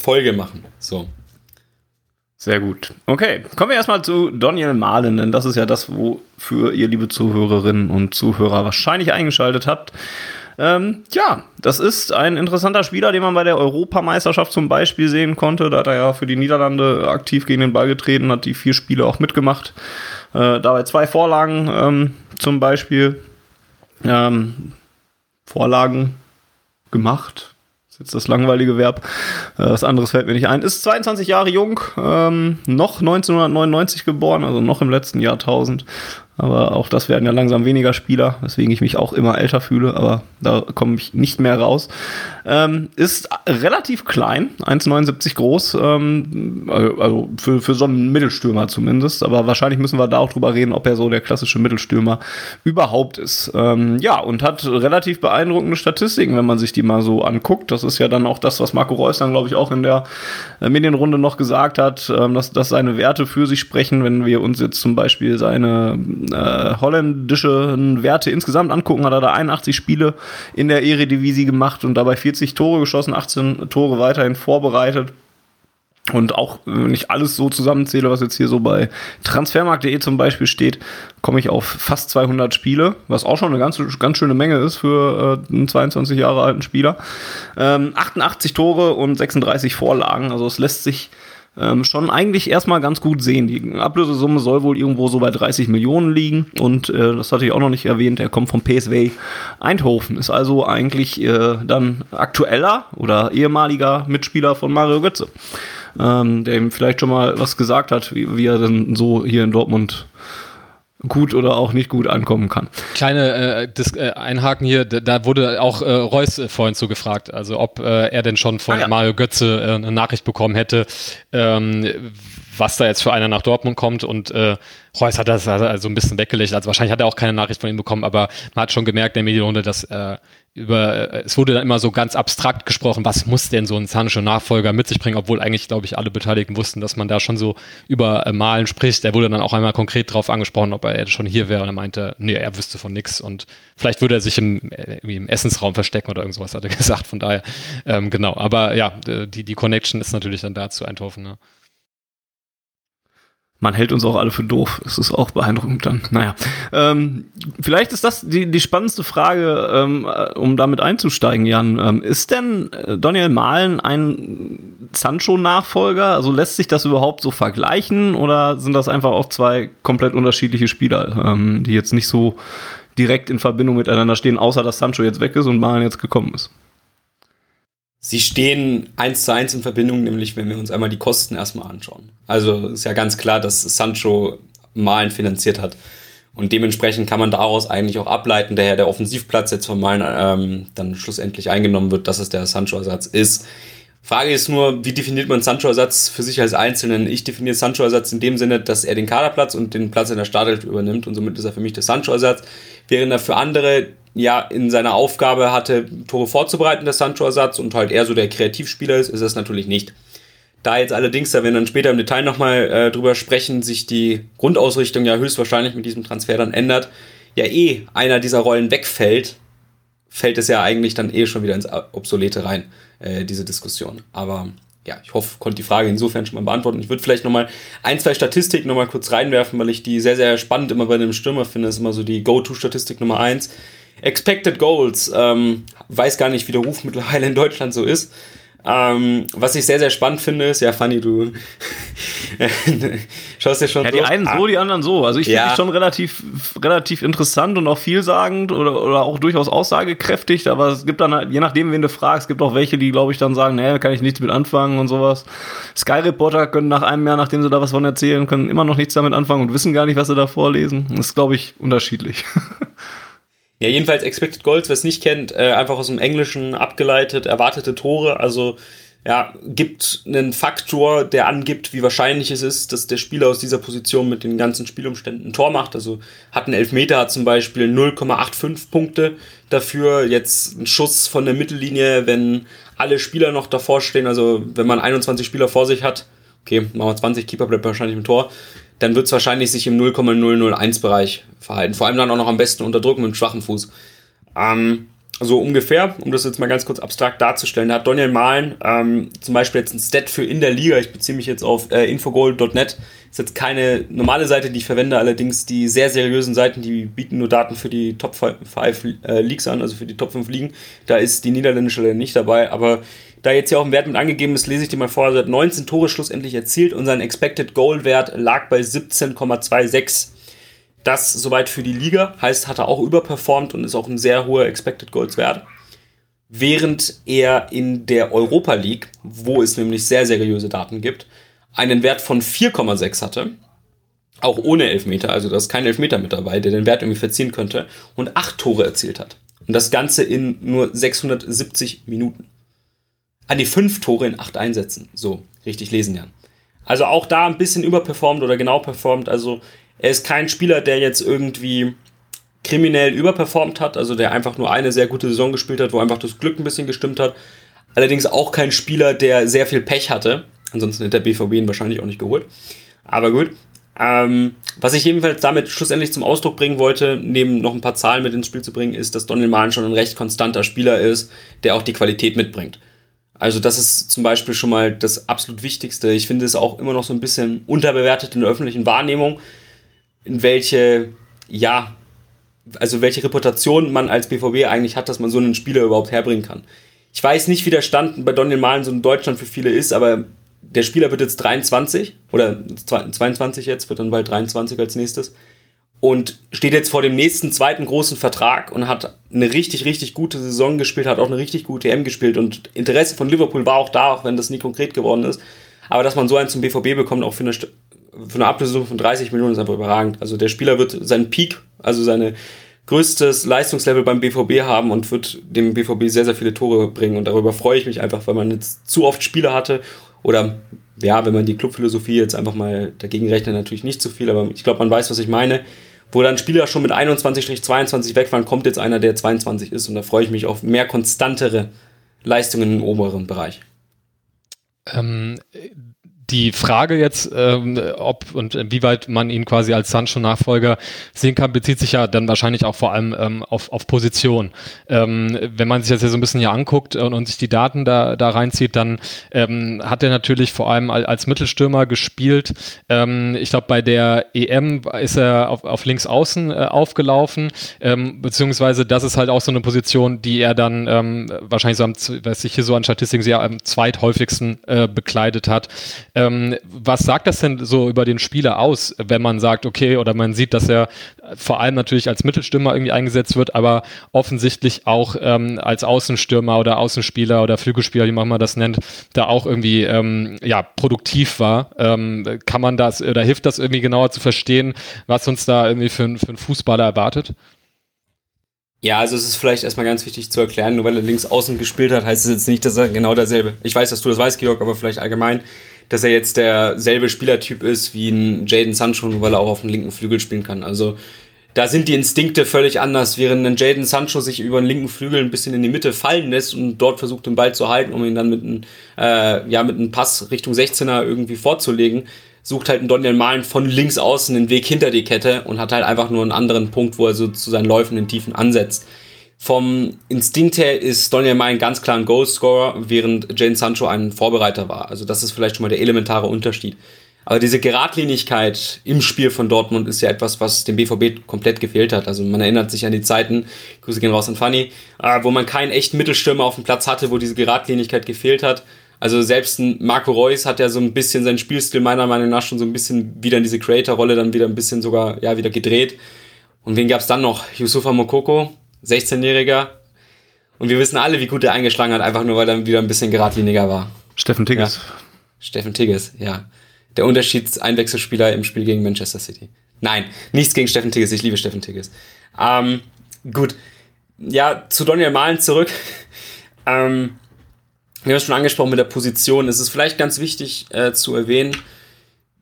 Folge machen. So. Sehr gut. Okay, kommen wir erstmal zu Daniel Mahlen, denn das ist ja das, wofür ihr, liebe Zuhörerinnen und Zuhörer, wahrscheinlich eingeschaltet habt. Ähm, ja, das ist ein interessanter Spieler, den man bei der Europameisterschaft zum Beispiel sehen konnte. Da hat er ja für die Niederlande aktiv gegen den Ball getreten, hat die vier Spiele auch mitgemacht. Äh, dabei zwei Vorlagen ähm, zum Beispiel. Ähm, Vorlagen gemacht. Jetzt das langweilige Verb. Äh, was anderes fällt mir nicht ein. Ist 22 Jahre jung, ähm, noch 1999 geboren, also noch im letzten Jahrtausend. Aber auch das werden ja langsam weniger Spieler, weswegen ich mich auch immer älter fühle, aber da komme ich nicht mehr raus. Ähm, ist relativ klein, 1,79 groß, ähm, also für, für so einen Mittelstürmer zumindest, aber wahrscheinlich müssen wir da auch drüber reden, ob er so der klassische Mittelstürmer überhaupt ist. Ähm, ja, und hat relativ beeindruckende Statistiken, wenn man sich die mal so anguckt. Das ist ja dann auch das, was Marco Reus dann, glaube ich, auch in der äh, Medienrunde noch gesagt hat, ähm, dass, dass seine Werte für sich sprechen, wenn wir uns jetzt zum Beispiel seine äh, holländischen Werte insgesamt angucken, hat er da 81 Spiele in der Eredivisie gemacht und dabei 40 Tore geschossen, 18 Tore weiterhin vorbereitet. Und auch wenn ich alles so zusammenzähle, was jetzt hier so bei transfermarkt.de zum Beispiel steht, komme ich auf fast 200 Spiele, was auch schon eine ganz, ganz schöne Menge ist für äh, einen 22 Jahre alten Spieler. Ähm, 88 Tore und 36 Vorlagen, also es lässt sich ähm, schon eigentlich erstmal ganz gut sehen. Die Ablösesumme soll wohl irgendwo so bei 30 Millionen liegen. Und äh, das hatte ich auch noch nicht erwähnt, er kommt vom PSW Eindhoven, ist also eigentlich äh, dann aktueller oder ehemaliger Mitspieler von Mario Götze, ähm, der ihm vielleicht schon mal was gesagt hat, wie, wie er denn so hier in Dortmund gut oder auch nicht gut ankommen kann. Kleine äh, das, äh, Einhaken hier, da, wurde auch äh, Reus äh, vorhin so gefragt, also ob äh, er denn schon von ah, ja. Mario Götze äh, eine Nachricht bekommen hätte, ähm, was da jetzt für einer nach Dortmund kommt und äh, Reus hat das also ein bisschen weggelegt, also wahrscheinlich hat er auch keine Nachricht von ihm bekommen, aber man hat schon gemerkt in der Medienrunde, dass äh, über, äh, es wurde dann immer so ganz abstrakt gesprochen, was muss denn so ein Sancho-Nachfolger mit sich bringen, obwohl eigentlich, glaube ich, alle Beteiligten wussten, dass man da schon so über äh, Malen spricht. Der wurde dann auch einmal konkret darauf angesprochen, ob er schon hier wäre und er meinte, nee, er wüsste von nichts und vielleicht würde er sich im, äh, im Essensraum verstecken oder irgendwas, hat er gesagt, von daher, ähm, genau. Aber ja, die, die Connection ist natürlich dann dazu Eindhoven, ne? Man hält uns auch alle für doof. Es ist auch beeindruckend dann. Naja, ähm, vielleicht ist das die, die spannendste Frage, ähm, äh, um damit einzusteigen, Jan. Ähm, ist denn äh, Daniel Mahlen ein Sancho-Nachfolger? Also lässt sich das überhaupt so vergleichen oder sind das einfach auch zwei komplett unterschiedliche Spieler, ähm, die jetzt nicht so direkt in Verbindung miteinander stehen, außer dass Sancho jetzt weg ist und Mahlen jetzt gekommen ist? Sie stehen eins zu eins in Verbindung, nämlich wenn wir uns einmal die Kosten erstmal anschauen. Also ist ja ganz klar, dass Sancho Malen finanziert hat. Und dementsprechend kann man daraus eigentlich auch ableiten, daher der Offensivplatz jetzt von Malen ähm, dann schlussendlich eingenommen wird, dass es der Sancho-Ersatz ist. Frage ist nur, wie definiert man Sancho-Ersatz für sich als Einzelnen? Ich definiere Sancho-Ersatz in dem Sinne, dass er den Kaderplatz und den Platz in der Startelf übernimmt und somit ist er für mich der Sancho-Ersatz, während er für andere ja in seiner Aufgabe hatte, Tore vorzubereiten, der Sancho-Ersatz, und halt eher so der Kreativspieler ist, ist das natürlich nicht. Da jetzt allerdings, da wir dann später im Detail nochmal äh, drüber sprechen, sich die Grundausrichtung ja höchstwahrscheinlich mit diesem Transfer dann ändert, ja eh einer dieser Rollen wegfällt, fällt es ja eigentlich dann eh schon wieder ins Obsolete rein, äh, diese Diskussion. Aber ja, ich hoffe, konnte die Frage insofern schon mal beantworten. Ich würde vielleicht nochmal ein, zwei Statistiken nochmal kurz reinwerfen, weil ich die sehr, sehr spannend immer bei einem Stürmer finde. Das ist immer so die Go-To-Statistik Nummer eins. Expected Goals, ähm, weiß gar nicht, wie der Ruf mittlerweile in Deutschland so ist. Ähm, was ich sehr, sehr spannend finde, ist, ja, Fanny, du schaust dir schon Ja, die einen so, die anderen so. Also ich finde die schon relativ, relativ interessant und auch vielsagend oder, oder auch durchaus aussagekräftig, aber es gibt dann halt, je nachdem, wen du fragst, es gibt auch welche, die, glaube ich, dann sagen, naja, kann ich nichts mit anfangen und sowas. Sky Reporter können nach einem Jahr, nachdem sie da was von erzählen, können immer noch nichts damit anfangen und wissen gar nicht, was sie da vorlesen. Das ist, glaube ich, unterschiedlich. Ja, jedenfalls Expected Goals, wer es nicht kennt, äh, einfach aus dem Englischen abgeleitet, erwartete Tore, also ja, gibt einen Faktor, der angibt, wie wahrscheinlich es ist, dass der Spieler aus dieser Position mit den ganzen Spielumständen ein Tor macht. Also hat ein Elfmeter, hat zum Beispiel 0,85 Punkte dafür. Jetzt ein Schuss von der Mittellinie, wenn alle Spieler noch davor stehen, also wenn man 21 Spieler vor sich hat, okay, machen wir 20, Keeper bleibt wahrscheinlich im Tor, dann wird es wahrscheinlich sich im 0,001 Bereich verhalten. Vor allem dann auch noch am besten unterdrücken mit dem schwachen Fuß. Ähm, so ungefähr, um das jetzt mal ganz kurz abstrakt darzustellen, da hat Daniel Mahlen ähm, zum Beispiel jetzt ein Stat für in der Liga, ich beziehe mich jetzt auf äh, infogold.net, ist jetzt keine normale Seite, die ich verwende, allerdings die sehr seriösen Seiten, die bieten nur Daten für die Top 5 äh, Leagues an, also für die Top 5 Ligen, da ist die niederländische nicht dabei, aber da jetzt hier auch ein Wert mit angegeben ist, lese ich dir mal vor, er hat 19 Tore schlussendlich erzielt und sein Expected Goal Wert lag bei 17,26. Das soweit für die Liga, heißt, hat er auch überperformt und ist auch ein sehr hoher Expected Goals Wert. während er in der Europa League, wo es nämlich sehr seriöse Daten gibt, einen Wert von 4,6 hatte. Auch ohne Elfmeter, also da ist kein Elfmeter mit dabei, der den Wert irgendwie verziehen könnte, und acht Tore erzielt hat. Und das Ganze in nur 670 Minuten. An die fünf Tore in acht Einsätzen. So, richtig lesen, Jan. Also auch da ein bisschen überperformt oder genau performt. Also er ist kein Spieler, der jetzt irgendwie kriminell überperformt hat, also der einfach nur eine sehr gute Saison gespielt hat, wo einfach das Glück ein bisschen gestimmt hat. Allerdings auch kein Spieler, der sehr viel Pech hatte. Ansonsten hätte der BVB ihn wahrscheinlich auch nicht geholt. Aber gut. Ähm, was ich jedenfalls damit schlussendlich zum Ausdruck bringen wollte, neben noch ein paar Zahlen mit ins Spiel zu bringen, ist, dass Donny Malen schon ein recht konstanter Spieler ist, der auch die Qualität mitbringt. Also das ist zum Beispiel schon mal das absolut Wichtigste. Ich finde es auch immer noch so ein bisschen unterbewertet in der öffentlichen Wahrnehmung, in welche, ja, also welche Reputation man als BVB eigentlich hat, dass man so einen Spieler überhaupt herbringen kann. Ich weiß nicht, wie der Stand bei Daniel Malen so in Deutschland für viele ist, aber der Spieler wird jetzt 23 oder 22 jetzt, wird dann bald 23 als nächstes und steht jetzt vor dem nächsten zweiten großen Vertrag und hat eine richtig, richtig gute Saison gespielt, hat auch eine richtig gute EM gespielt und Interesse von Liverpool war auch da, auch wenn das nie konkret geworden ist. Aber dass man so einen zum BVB bekommt, auch für eine, für eine Ablösung von 30 Millionen, ist einfach überragend. Also der Spieler wird seinen Peak, also seine größtes Leistungslevel beim BVB haben und wird dem BVB sehr, sehr viele Tore bringen. Und darüber freue ich mich einfach, weil man jetzt zu oft Spieler hatte oder ja, wenn man die Clubphilosophie jetzt einfach mal dagegen rechnet, natürlich nicht zu viel, aber ich glaube, man weiß, was ich meine. Wo dann Spieler schon mit 21-22 wegfahren, kommt jetzt einer, der 22 ist und da freue ich mich auf mehr konstantere Leistungen im oberen Bereich. Ähm, die Frage jetzt, ähm, ob und inwieweit man ihn quasi als Sancho-Nachfolger sehen kann, bezieht sich ja dann wahrscheinlich auch vor allem ähm, auf, auf Position. Ähm, wenn man sich das ja so ein bisschen hier anguckt und, und sich die Daten da, da reinzieht, dann ähm, hat er natürlich vor allem als, als Mittelstürmer gespielt. Ähm, ich glaube, bei der EM ist er auf, auf links außen äh, aufgelaufen, ähm, beziehungsweise das ist halt auch so eine Position, die er dann ähm, wahrscheinlich so am, was ich hier so an Statistiken sehe, am zweithäufigsten äh, bekleidet hat. Ähm, was sagt das denn so über den Spieler aus, wenn man sagt, okay, oder man sieht, dass er vor allem natürlich als Mittelstürmer irgendwie eingesetzt wird, aber offensichtlich auch ähm, als Außenstürmer oder Außenspieler oder Flügelspieler, wie man das nennt, da auch irgendwie ähm, ja produktiv war. Ähm, kann man das oder hilft das irgendwie genauer zu verstehen, was uns da irgendwie für, für einen Fußballer erwartet? Ja, also es ist vielleicht erstmal ganz wichtig zu erklären, nur weil er links außen gespielt hat, heißt es jetzt nicht, dass er genau derselbe. Ich weiß, dass du das weißt, Georg, aber vielleicht allgemein dass er jetzt derselbe Spielertyp ist wie ein Jaden Sancho, weil er auch auf dem linken Flügel spielen kann. Also da sind die Instinkte völlig anders, während ein Jaden Sancho sich über den linken Flügel ein bisschen in die Mitte fallen lässt und dort versucht, den Ball zu halten, um ihn dann mit einem, äh, ja, mit einem Pass Richtung 16er irgendwie vorzulegen, sucht halt ein Daniel Malen von links außen den Weg hinter die Kette und hat halt einfach nur einen anderen Punkt, wo er so zu seinen Läufen in Tiefen ansetzt. Vom Instinkt her ist Daniel May ganz klar ein Goalscorer, während Jane Sancho ein Vorbereiter war. Also das ist vielleicht schon mal der elementare Unterschied. Aber diese Geradlinigkeit im Spiel von Dortmund ist ja etwas, was dem BVB komplett gefehlt hat. Also man erinnert sich an die Zeiten, Grüße gehen raus an Fanny, äh, wo man keinen echten Mittelstürmer auf dem Platz hatte, wo diese Geradlinigkeit gefehlt hat. Also selbst ein Marco Reus hat ja so ein bisschen seinen Spielstil meiner Meinung nach schon so ein bisschen wieder in diese Creator-Rolle dann wieder ein bisschen sogar, ja, wieder gedreht. Und wen gab's dann noch? Yusufa Mokoko, 16-Jähriger. Und wir wissen alle, wie gut er eingeschlagen hat, einfach nur weil er wieder ein bisschen geradliniger war. Steffen Tigges. Ja. Steffen Tigges, ja. Der Unterschiedseinwechselspieler im Spiel gegen Manchester City. Nein, nichts gegen Steffen Tigges, ich liebe Steffen Tigges. Ähm, gut. Ja, zu Daniel Mahlen zurück. ähm, wir haben es schon angesprochen mit der Position. Es ist vielleicht ganz wichtig äh, zu erwähnen,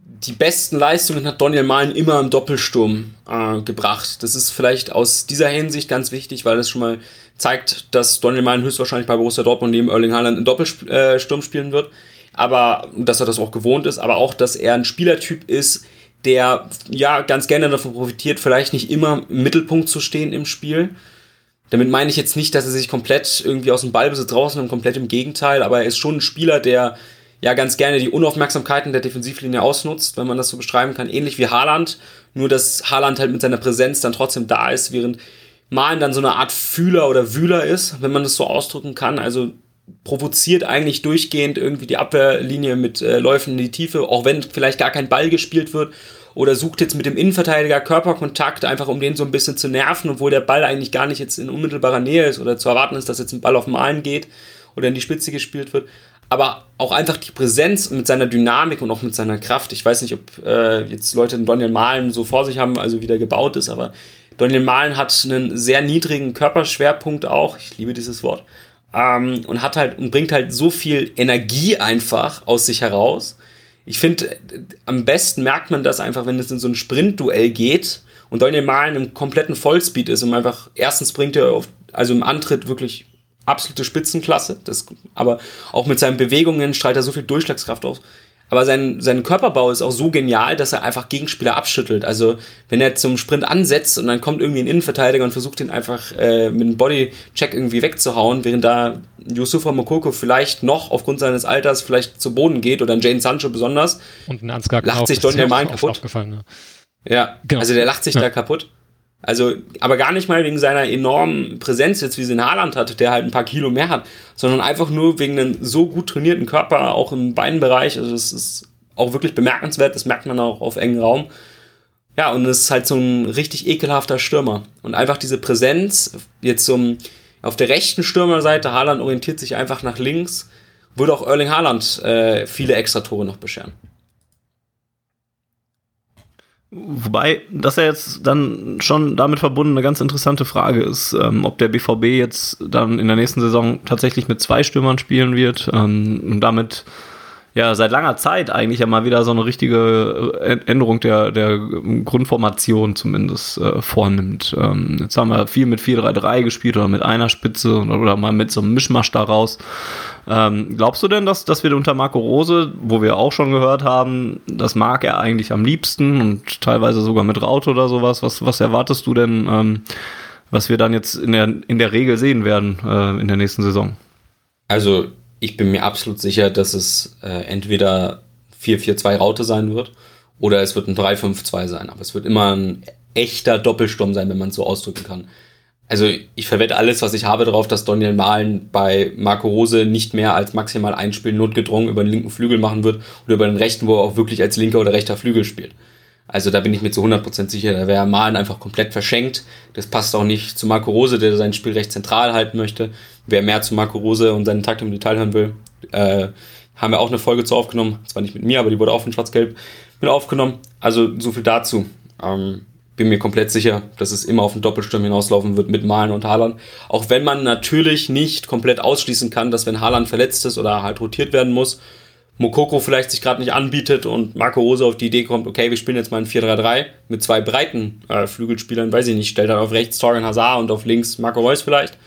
die besten Leistungen hat Daniel Mahlen immer im Doppelsturm äh, gebracht. Das ist vielleicht aus dieser Hinsicht ganz wichtig, weil das schon mal zeigt, dass Daniel Mahlen höchstwahrscheinlich bei Borussia Dortmund neben Erling Haaland im Doppelsturm spielen wird. Aber, dass er das auch gewohnt ist, aber auch, dass er ein Spielertyp ist, der ja ganz gerne davon profitiert, vielleicht nicht immer im Mittelpunkt zu stehen im Spiel. Damit meine ich jetzt nicht, dass er sich komplett irgendwie aus dem Ballbesitz rausnimmt, komplett im Gegenteil, aber er ist schon ein Spieler, der ja ganz gerne die Unaufmerksamkeiten der Defensivlinie ausnutzt, wenn man das so beschreiben kann. Ähnlich wie Haaland, nur dass Haaland halt mit seiner Präsenz dann trotzdem da ist, während Malen dann so eine Art Fühler oder Wühler ist, wenn man das so ausdrücken kann. Also provoziert eigentlich durchgehend irgendwie die Abwehrlinie mit äh, Läufen in die Tiefe, auch wenn vielleicht gar kein Ball gespielt wird oder sucht jetzt mit dem Innenverteidiger Körperkontakt, einfach um den so ein bisschen zu nerven, obwohl der Ball eigentlich gar nicht jetzt in unmittelbarer Nähe ist oder zu erwarten ist, dass jetzt ein Ball auf Malen geht oder in die Spitze gespielt wird. Aber auch einfach die Präsenz mit seiner Dynamik und auch mit seiner Kraft. Ich weiß nicht, ob äh, jetzt Leute den Daniel Malen so vor sich haben, also wie der gebaut ist, aber Daniel Malen hat einen sehr niedrigen Körperschwerpunkt auch. Ich liebe dieses Wort. Ähm, und hat halt und bringt halt so viel Energie einfach aus sich heraus. Ich finde, am besten merkt man das einfach, wenn es in so ein Sprintduell geht und Daniel Malen im kompletten Vollspeed ist und einfach erstens bringt er auf, also im Antritt wirklich absolute Spitzenklasse, das, aber auch mit seinen Bewegungen strahlt er so viel Durchschlagskraft aus. Aber sein, sein Körperbau ist auch so genial, dass er einfach Gegenspieler abschüttelt. Also wenn er zum Sprint ansetzt und dann kommt irgendwie ein Innenverteidiger und versucht ihn einfach äh, mit einem Bodycheck irgendwie wegzuhauen, während da Yusufa Mokoko vielleicht noch aufgrund seines Alters vielleicht zu Boden geht oder ein Jane Sancho besonders. Und ein Ansgar lacht sich Don Main kaputt. Ja. ja, genau. also der lacht sich ja. da kaputt. Also, aber gar nicht mal wegen seiner enormen Präsenz, jetzt wie sie in Haaland hat, der halt ein paar Kilo mehr hat, sondern einfach nur wegen einem so gut trainierten Körper, auch im Beinbereich. Also, das ist auch wirklich bemerkenswert, das merkt man auch auf engen Raum. Ja, und es ist halt so ein richtig ekelhafter Stürmer. Und einfach diese Präsenz, jetzt zum, auf der rechten Stürmerseite, Haaland orientiert sich einfach nach links, würde auch Erling Haaland äh, viele Extratore noch bescheren. Wobei das ja jetzt dann schon damit verbunden eine ganz interessante Frage ist, ähm, ob der BVB jetzt dann in der nächsten Saison tatsächlich mit zwei Stürmern spielen wird ähm, und damit ja seit langer Zeit eigentlich ja mal wieder so eine richtige äh, Änderung der, der Grundformation zumindest äh, vornimmt. Ähm, jetzt haben wir viel mit 4-3-3 gespielt oder mit einer Spitze oder, oder mal mit so einem Mischmasch daraus. Ähm, glaubst du denn, dass, dass wir unter Marco Rose, wo wir auch schon gehört haben, das mag er eigentlich am liebsten und teilweise sogar mit Raute oder sowas, was, was erwartest du denn, ähm, was wir dann jetzt in der, in der Regel sehen werden äh, in der nächsten Saison? Also ich bin mir absolut sicher, dass es äh, entweder 4-4-2 Raute sein wird oder es wird ein 3-5-2 sein. Aber es wird immer ein echter Doppelsturm sein, wenn man es so ausdrücken kann. Also ich verwette alles, was ich habe, darauf, dass Daniel Mahlen bei Marco Rose nicht mehr als maximal ein Spiel notgedrungen über den linken Flügel machen wird oder über den rechten, wo er auch wirklich als linker oder rechter Flügel spielt. Also da bin ich mir zu 100% sicher, da wäre Malen einfach komplett verschenkt. Das passt auch nicht zu Marco Rose, der sein Spiel recht zentral halten möchte. Wer mehr zu Marco Rose und seinen Takt im Detail hören will, äh, haben wir auch eine Folge zu aufgenommen. Zwar nicht mit mir, aber die wurde auch von Schwarz-Gelb mit aufgenommen. Also so viel dazu. Ähm, bin mir komplett sicher, dass es immer auf den Doppelsturm hinauslaufen wird mit Malen und Haaland. Auch wenn man natürlich nicht komplett ausschließen kann, dass wenn Haaland verletzt ist oder halt rotiert werden muss, Mokoko vielleicht sich gerade nicht anbietet und Marco Rose auf die Idee kommt, okay, wir spielen jetzt mal ein 4-3-3 mit zwei breiten äh, Flügelspielern, weiß ich nicht, stellt dann auf rechts Torgan Hazard und auf links Marco Reus vielleicht.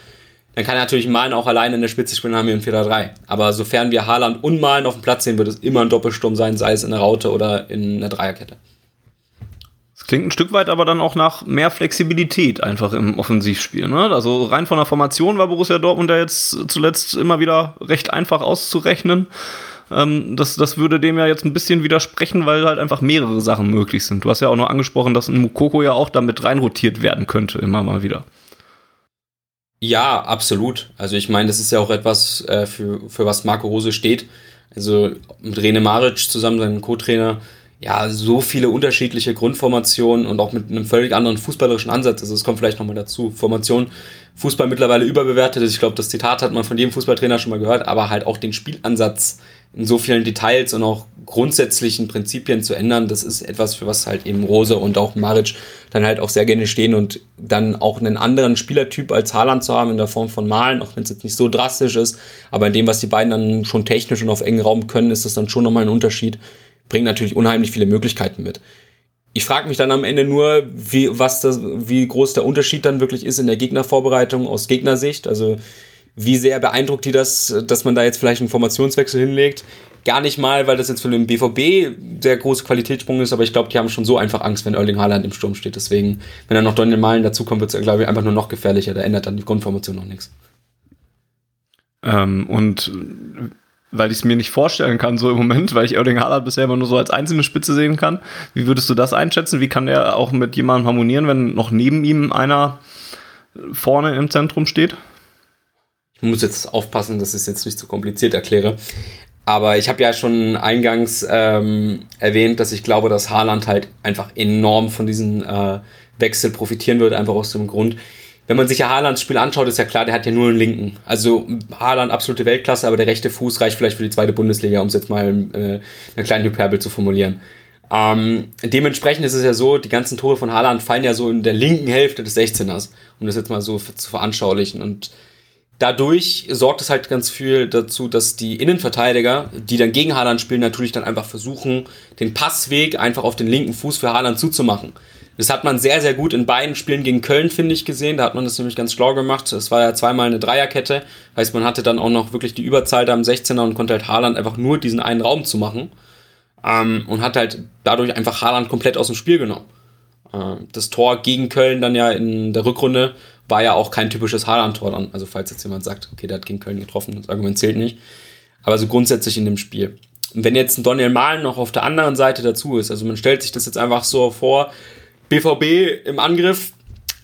Dann kann natürlich Malen auch alleine in der Spitze spielen, haben wir ein 4-3-3. Aber sofern wir Haaland und Malen auf dem Platz sehen, wird es immer ein Doppelsturm sein, sei es in der Raute oder in einer Dreierkette. Das klingt ein Stück weit aber dann auch nach mehr Flexibilität einfach im Offensivspiel. Ne? Also rein von der Formation war Borussia Dortmund ja jetzt zuletzt immer wieder recht einfach auszurechnen. Ähm, das, das würde dem ja jetzt ein bisschen widersprechen, weil halt einfach mehrere Sachen möglich sind. Du hast ja auch noch angesprochen, dass ein Mukoko ja auch damit reinrotiert werden könnte, immer mal wieder. Ja, absolut. Also ich meine, das ist ja auch etwas, äh, für, für was Marco Rose steht. Also mit Rene Maric zusammen, seinem Co-Trainer, ja, so viele unterschiedliche Grundformationen und auch mit einem völlig anderen fußballerischen Ansatz. Also es kommt vielleicht nochmal dazu. Formation, Fußball mittlerweile überbewertet. Ich glaube, das Zitat hat man von jedem Fußballtrainer schon mal gehört, aber halt auch den Spielansatz in so vielen Details und auch grundsätzlichen Prinzipien zu ändern, das ist etwas, für was halt eben Rose und auch Maric dann halt auch sehr gerne stehen und dann auch einen anderen Spielertyp als Haaland zu haben in der Form von Malen, auch wenn es jetzt nicht so drastisch ist, aber in dem, was die beiden dann schon technisch und auf engen Raum können, ist das dann schon nochmal ein Unterschied, bringt natürlich unheimlich viele Möglichkeiten mit. Ich frage mich dann am Ende nur, wie, was das, wie groß der Unterschied dann wirklich ist in der Gegnervorbereitung aus Gegnersicht. Also wie sehr beeindruckt die das, dass man da jetzt vielleicht einen Formationswechsel hinlegt? Gar nicht mal, weil das jetzt für den BVB der große Qualitätssprung ist, aber ich glaube, die haben schon so einfach Angst, wenn Erling Haaland im Sturm steht. Deswegen, wenn dann noch Daniel Malen dazukommt, wird es, glaube ich, einfach nur noch gefährlicher. Da ändert dann die Grundformation noch nichts. Ähm, und weil ich es mir nicht vorstellen kann, so im Moment, weil ich Erling Haaland bisher immer nur so als einzelne Spitze sehen kann. Wie würdest du das einschätzen? Wie kann der auch mit jemandem harmonieren, wenn noch neben ihm einer vorne im Zentrum steht? Ich muss jetzt aufpassen, dass ich es jetzt nicht zu kompliziert erkläre. Aber ich habe ja schon eingangs ähm, erwähnt, dass ich glaube, dass Haaland halt einfach enorm von diesem äh, Wechsel profitieren wird, einfach aus dem Grund. Wenn man sich ja Haalands Spiel anschaut, ist ja klar, der hat ja nur einen linken. Also Haaland absolute Weltklasse, aber der rechte Fuß reicht vielleicht für die zweite Bundesliga, um es jetzt mal äh, eine kleine Hyperbel zu formulieren. Ähm, dementsprechend ist es ja so, die ganzen Tore von Haaland fallen ja so in der linken Hälfte des 16ers, um das jetzt mal so zu veranschaulichen. Und dadurch sorgt es halt ganz viel dazu, dass die Innenverteidiger, die dann gegen Haaland spielen, natürlich dann einfach versuchen, den Passweg einfach auf den linken Fuß für Haaland zuzumachen. Das hat man sehr, sehr gut in beiden Spielen gegen Köln, finde ich, gesehen. Da hat man das nämlich ganz schlau gemacht. Es war ja zweimal eine Dreierkette. Heißt, man hatte dann auch noch wirklich die Überzahl da am 16er und konnte halt Haaland einfach nur diesen einen Raum zu machen. Ähm, und hat halt dadurch einfach Haaland komplett aus dem Spiel genommen. Äh, das Tor gegen Köln dann ja in der Rückrunde war ja auch kein typisches Haaland-Tor dann. Also falls jetzt jemand sagt, okay, der hat gegen Köln getroffen, das Argument zählt nicht. Aber so grundsätzlich in dem Spiel. Und wenn jetzt ein Daniel Mahlen noch auf der anderen Seite dazu ist, also man stellt sich das jetzt einfach so vor, BVB im Angriff,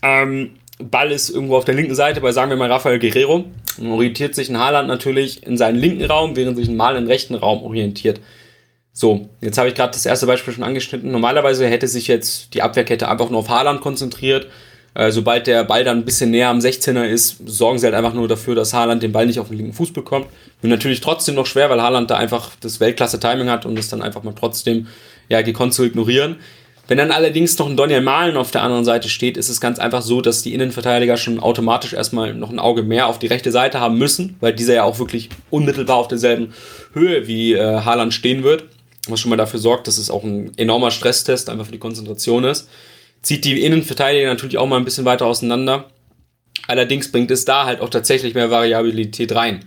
ähm, Ball ist irgendwo auf der linken Seite bei, sagen wir mal, Rafael Guerrero. Und orientiert sich ein Haaland natürlich in seinen linken Raum, während sich ein Mal im rechten Raum orientiert. So, jetzt habe ich gerade das erste Beispiel schon angeschnitten. Normalerweise hätte sich jetzt die Abwehrkette einfach nur auf Haaland konzentriert äh, sobald der Ball dann ein bisschen näher am 16er ist, sorgen sie halt einfach nur dafür, dass Haaland den Ball nicht auf den linken Fuß bekommt. Und natürlich trotzdem noch schwer, weil Haaland da einfach das Weltklasse-Timing hat und das dann einfach mal trotzdem ja, gekonnt zu ignorieren. Wenn dann allerdings noch ein Daniel Malen auf der anderen Seite steht, ist es ganz einfach so, dass die Innenverteidiger schon automatisch erstmal noch ein Auge mehr auf die rechte Seite haben müssen, weil dieser ja auch wirklich unmittelbar auf derselben Höhe wie äh, Haaland stehen wird. Was schon mal dafür sorgt, dass es auch ein enormer Stresstest einfach für die Konzentration ist zieht die Innenverteidiger natürlich auch mal ein bisschen weiter auseinander. Allerdings bringt es da halt auch tatsächlich mehr Variabilität rein.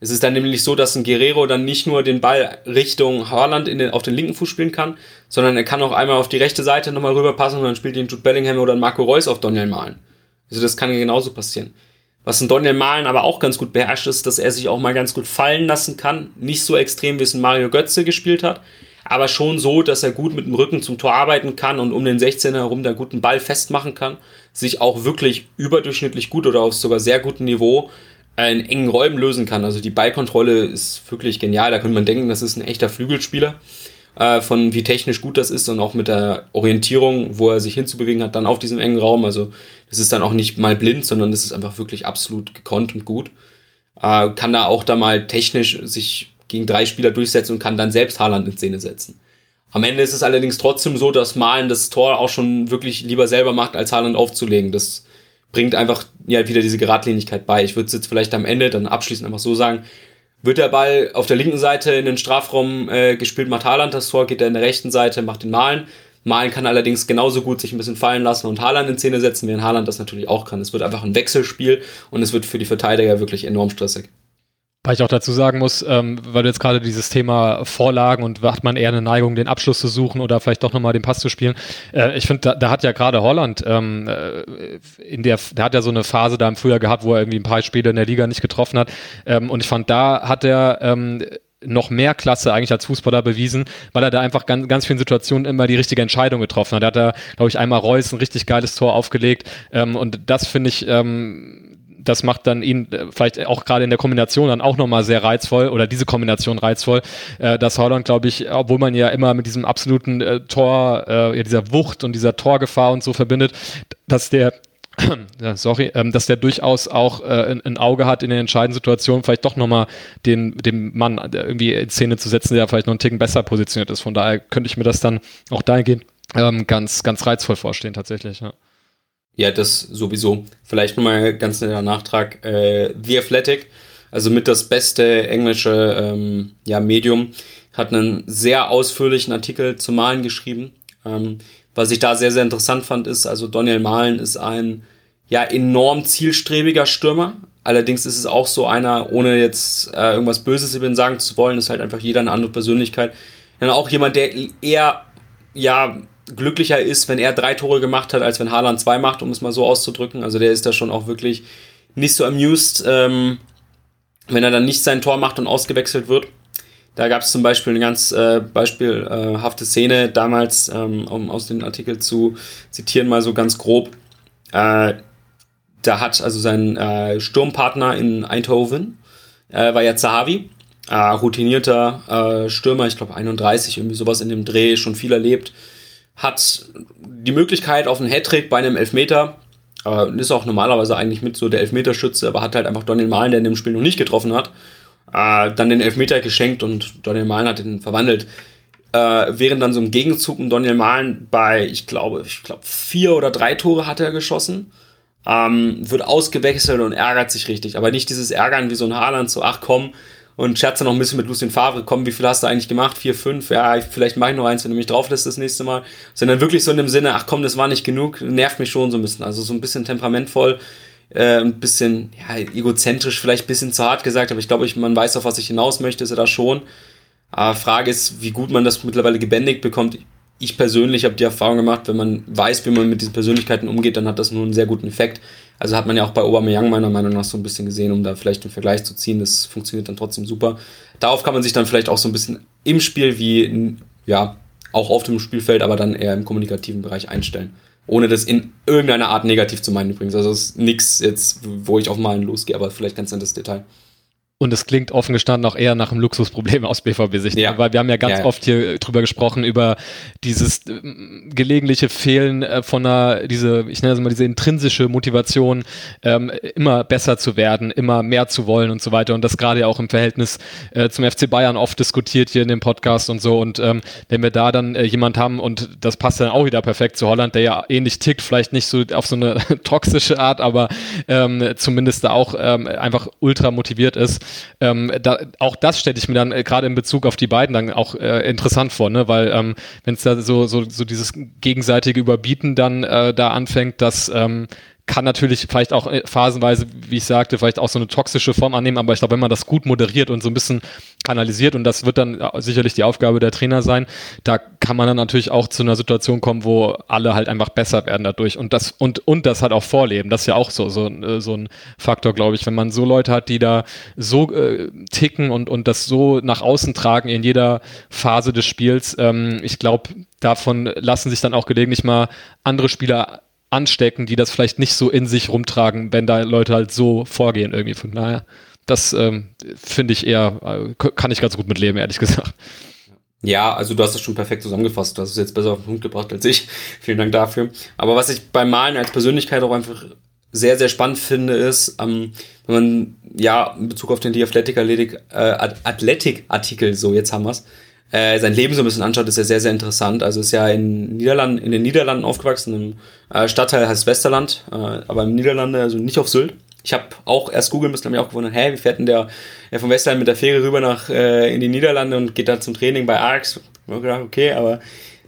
Es ist dann nämlich so, dass ein Guerrero dann nicht nur den Ball Richtung Haaland den, auf den linken Fuß spielen kann, sondern er kann auch einmal auf die rechte Seite nochmal rüberpassen und dann spielt ihn Jude Bellingham oder Marco Reus auf Daniel Malen. Also das kann genauso passieren. Was ein Daniel Malen aber auch ganz gut beherrscht, ist, dass er sich auch mal ganz gut fallen lassen kann. Nicht so extrem, wie es ein Mario Götze gespielt hat, aber schon so, dass er gut mit dem Rücken zum Tor arbeiten kann und um den 16er herum da guten Ball festmachen kann, sich auch wirklich überdurchschnittlich gut oder auf sogar sehr gutem Niveau in engen Räumen lösen kann. Also die Ballkontrolle ist wirklich genial. Da könnte man denken, das ist ein echter Flügelspieler, äh, von wie technisch gut das ist und auch mit der Orientierung, wo er sich hinzubewegen hat, dann auf diesem engen Raum. Also das ist dann auch nicht mal blind, sondern das ist einfach wirklich absolut gekonnt und gut. Äh, kann da auch da mal technisch sich gegen drei Spieler durchsetzen und kann dann selbst Haaland in Szene setzen. Am Ende ist es allerdings trotzdem so, dass Malen das Tor auch schon wirklich lieber selber macht, als Haaland aufzulegen. Das bringt einfach ja wieder diese Geradlinigkeit bei. Ich würde es jetzt vielleicht am Ende dann abschließend einfach so sagen. Wird der Ball auf der linken Seite in den Strafraum äh, gespielt, macht Haaland das Tor, geht er in der rechten Seite, macht den Malen. Malen kann allerdings genauso gut sich ein bisschen fallen lassen und Haaland in Szene setzen, während Haaland das natürlich auch kann. Es wird einfach ein Wechselspiel und es wird für die Verteidiger wirklich enorm stressig. Weil ich auch dazu sagen muss, ähm, weil du jetzt gerade dieses Thema Vorlagen und hat man eher eine Neigung, den Abschluss zu suchen oder vielleicht doch nochmal den Pass zu spielen. Äh, ich finde, da, da, hat ja gerade Holland ähm, äh, in der, der hat ja so eine Phase da im Frühjahr gehabt, wo er irgendwie ein paar Spiele in der Liga nicht getroffen hat. Ähm, und ich fand, da hat er ähm, noch mehr Klasse eigentlich als Fußballer bewiesen, weil er da einfach ganz, ganz vielen Situationen immer die richtige Entscheidung getroffen hat. Da hat er, glaube ich, einmal Reus ein richtig geiles Tor aufgelegt. Ähm, und das finde ich, ähm, das macht dann ihn äh, vielleicht auch gerade in der Kombination dann auch nochmal sehr reizvoll oder diese Kombination reizvoll, äh, dass Holland, glaube ich, obwohl man ja immer mit diesem absoluten äh, Tor, äh, ja, dieser Wucht und dieser Torgefahr und so verbindet, dass der ja, sorry, ähm, dass der durchaus auch äh, ein, Auge hat in den entscheidenden Situationen, vielleicht doch nochmal den, dem Mann irgendwie in Szene zu setzen, der vielleicht noch einen Ticken besser positioniert ist. Von daher könnte ich mir das dann auch dahingehend ähm, ganz, ganz reizvoll vorstellen, tatsächlich. Ja. Ja, das sowieso. Vielleicht nochmal ganz netter Nachtrag. Äh, The Athletic, also mit das beste englische ähm, ja, Medium, hat einen sehr ausführlichen Artikel zu Malen geschrieben. Ähm, was ich da sehr, sehr interessant fand, ist, also Daniel Malen ist ein ja enorm zielstrebiger Stürmer. Allerdings ist es auch so einer, ohne jetzt äh, irgendwas Böses über ihn sagen zu wollen, ist halt einfach jeder eine andere Persönlichkeit. Dann auch jemand, der eher ja glücklicher ist, wenn er drei Tore gemacht hat, als wenn Haaland zwei macht, um es mal so auszudrücken. Also der ist da schon auch wirklich nicht so amused, ähm, wenn er dann nicht sein Tor macht und ausgewechselt wird. Da gab es zum Beispiel eine ganz äh, beispielhafte Szene damals, ähm, um aus dem Artikel zu zitieren, mal so ganz grob. Äh, da hat also sein äh, Sturmpartner in Eindhoven, äh, war ja Zahavi, äh, routinierter äh, Stürmer, ich glaube 31, irgendwie sowas in dem Dreh, schon viel erlebt. Hat die Möglichkeit auf einen Hattrick bei einem Elfmeter, äh, ist auch normalerweise eigentlich mit so der Elfmeterschütze, aber hat halt einfach Daniel Malen, der in dem Spiel noch nicht getroffen hat, äh, dann den Elfmeter geschenkt und Daniel Malen hat ihn verwandelt. Äh, während dann so im Gegenzug ein Daniel Malen bei, ich glaube, ich glaube, vier oder drei Tore hat er geschossen. Ähm, wird ausgewechselt und ärgert sich richtig. Aber nicht dieses Ärgern wie so ein Haaland, so, ach komm, und scherzt dann noch ein bisschen mit Lucien Favre, komm, wie viel hast du eigentlich gemacht? Vier, fünf? Ja, vielleicht mache ich noch eins, wenn du mich drauf lässt das nächste Mal. Sondern wirklich so in dem Sinne, ach komm, das war nicht genug, nervt mich schon so ein bisschen. Also so ein bisschen temperamentvoll, äh, ein bisschen ja, egozentrisch, vielleicht ein bisschen zu hart gesagt, aber ich glaube, ich, man weiß, auf was ich hinaus möchte, ist er da schon. Aber Frage ist, wie gut man das mittlerweile gebändigt bekommt. Ich persönlich habe die Erfahrung gemacht, wenn man weiß, wie man mit diesen Persönlichkeiten umgeht, dann hat das nur einen sehr guten Effekt. Also hat man ja auch bei Aubameyang meiner Meinung nach so ein bisschen gesehen, um da vielleicht einen Vergleich zu ziehen. Das funktioniert dann trotzdem super. Darauf kann man sich dann vielleicht auch so ein bisschen im Spiel wie, ja, auch auf dem Spielfeld, aber dann eher im kommunikativen Bereich einstellen. Ohne das in irgendeiner Art negativ zu meinen übrigens. Also es ist nichts jetzt, wo ich auf Malen losgehe, aber vielleicht ganz nettes Detail. Und es klingt offen gestanden auch eher nach einem Luxusproblem aus BVB-Sicht. Ja. Weil wir haben ja ganz ja, oft hier drüber gesprochen, über dieses äh, gelegentliche Fehlen äh, von einer, diese, ich nenne es mal diese intrinsische Motivation, ähm, immer besser zu werden, immer mehr zu wollen und so weiter. Und das gerade ja auch im Verhältnis äh, zum FC Bayern oft diskutiert hier in dem Podcast und so. Und ähm, wenn wir da dann äh, jemand haben, und das passt dann auch wieder perfekt zu Holland, der ja ähnlich tickt, vielleicht nicht so auf so eine toxische Art, aber ähm, zumindest da auch ähm, einfach ultra motiviert ist ähm, da, auch das stelle ich mir dann äh, gerade in Bezug auf die beiden dann auch äh, interessant vor, ne? weil ähm, wenn es da so, so, so dieses gegenseitige Überbieten dann äh, da anfängt, dass ähm, kann natürlich vielleicht auch äh, phasenweise, wie ich sagte, vielleicht auch so eine toxische Form annehmen, aber ich glaube, wenn man das gut moderiert und so ein bisschen kanalisiert und das wird dann sicherlich die Aufgabe der Trainer sein, da kann man dann natürlich auch zu einer Situation kommen, wo alle halt einfach besser werden dadurch und das und und das halt auch vorleben. Das ist ja auch so so, äh, so ein Faktor, glaube ich, wenn man so Leute hat, die da so äh, ticken und und das so nach außen tragen in jeder Phase des Spiels. Ähm, ich glaube, davon lassen sich dann auch gelegentlich mal andere Spieler anstecken, die das vielleicht nicht so in sich rumtragen, wenn da Leute halt so vorgehen irgendwie. Von daher, das ähm, finde ich eher, äh, kann ich ganz gut mitleben, ehrlich gesagt. Ja, also du hast es schon perfekt zusammengefasst. Du hast es jetzt besser auf den Punkt gebracht als ich. Vielen Dank dafür. Aber was ich beim Malen als Persönlichkeit auch einfach sehr, sehr spannend finde, ist, ähm, wenn man, ja, in Bezug auf den The Athletic, Athletic, äh, Athletic so jetzt haben wir's, äh, sein Leben so ein bisschen anschaut, ist ja sehr, sehr interessant. Also ist ja in, Niederlanden, in den Niederlanden aufgewachsen, im äh, Stadtteil heißt Westerland, äh, aber im Niederlande, also nicht auf Sylt. Ich habe auch erst googeln müssen, habe mich auch gewundert, hä, wie fährt denn der, der vom Westerland mit der Fähre rüber nach äh, in die Niederlande und geht da zum Training bei Arx? Ich habe gedacht, okay, aber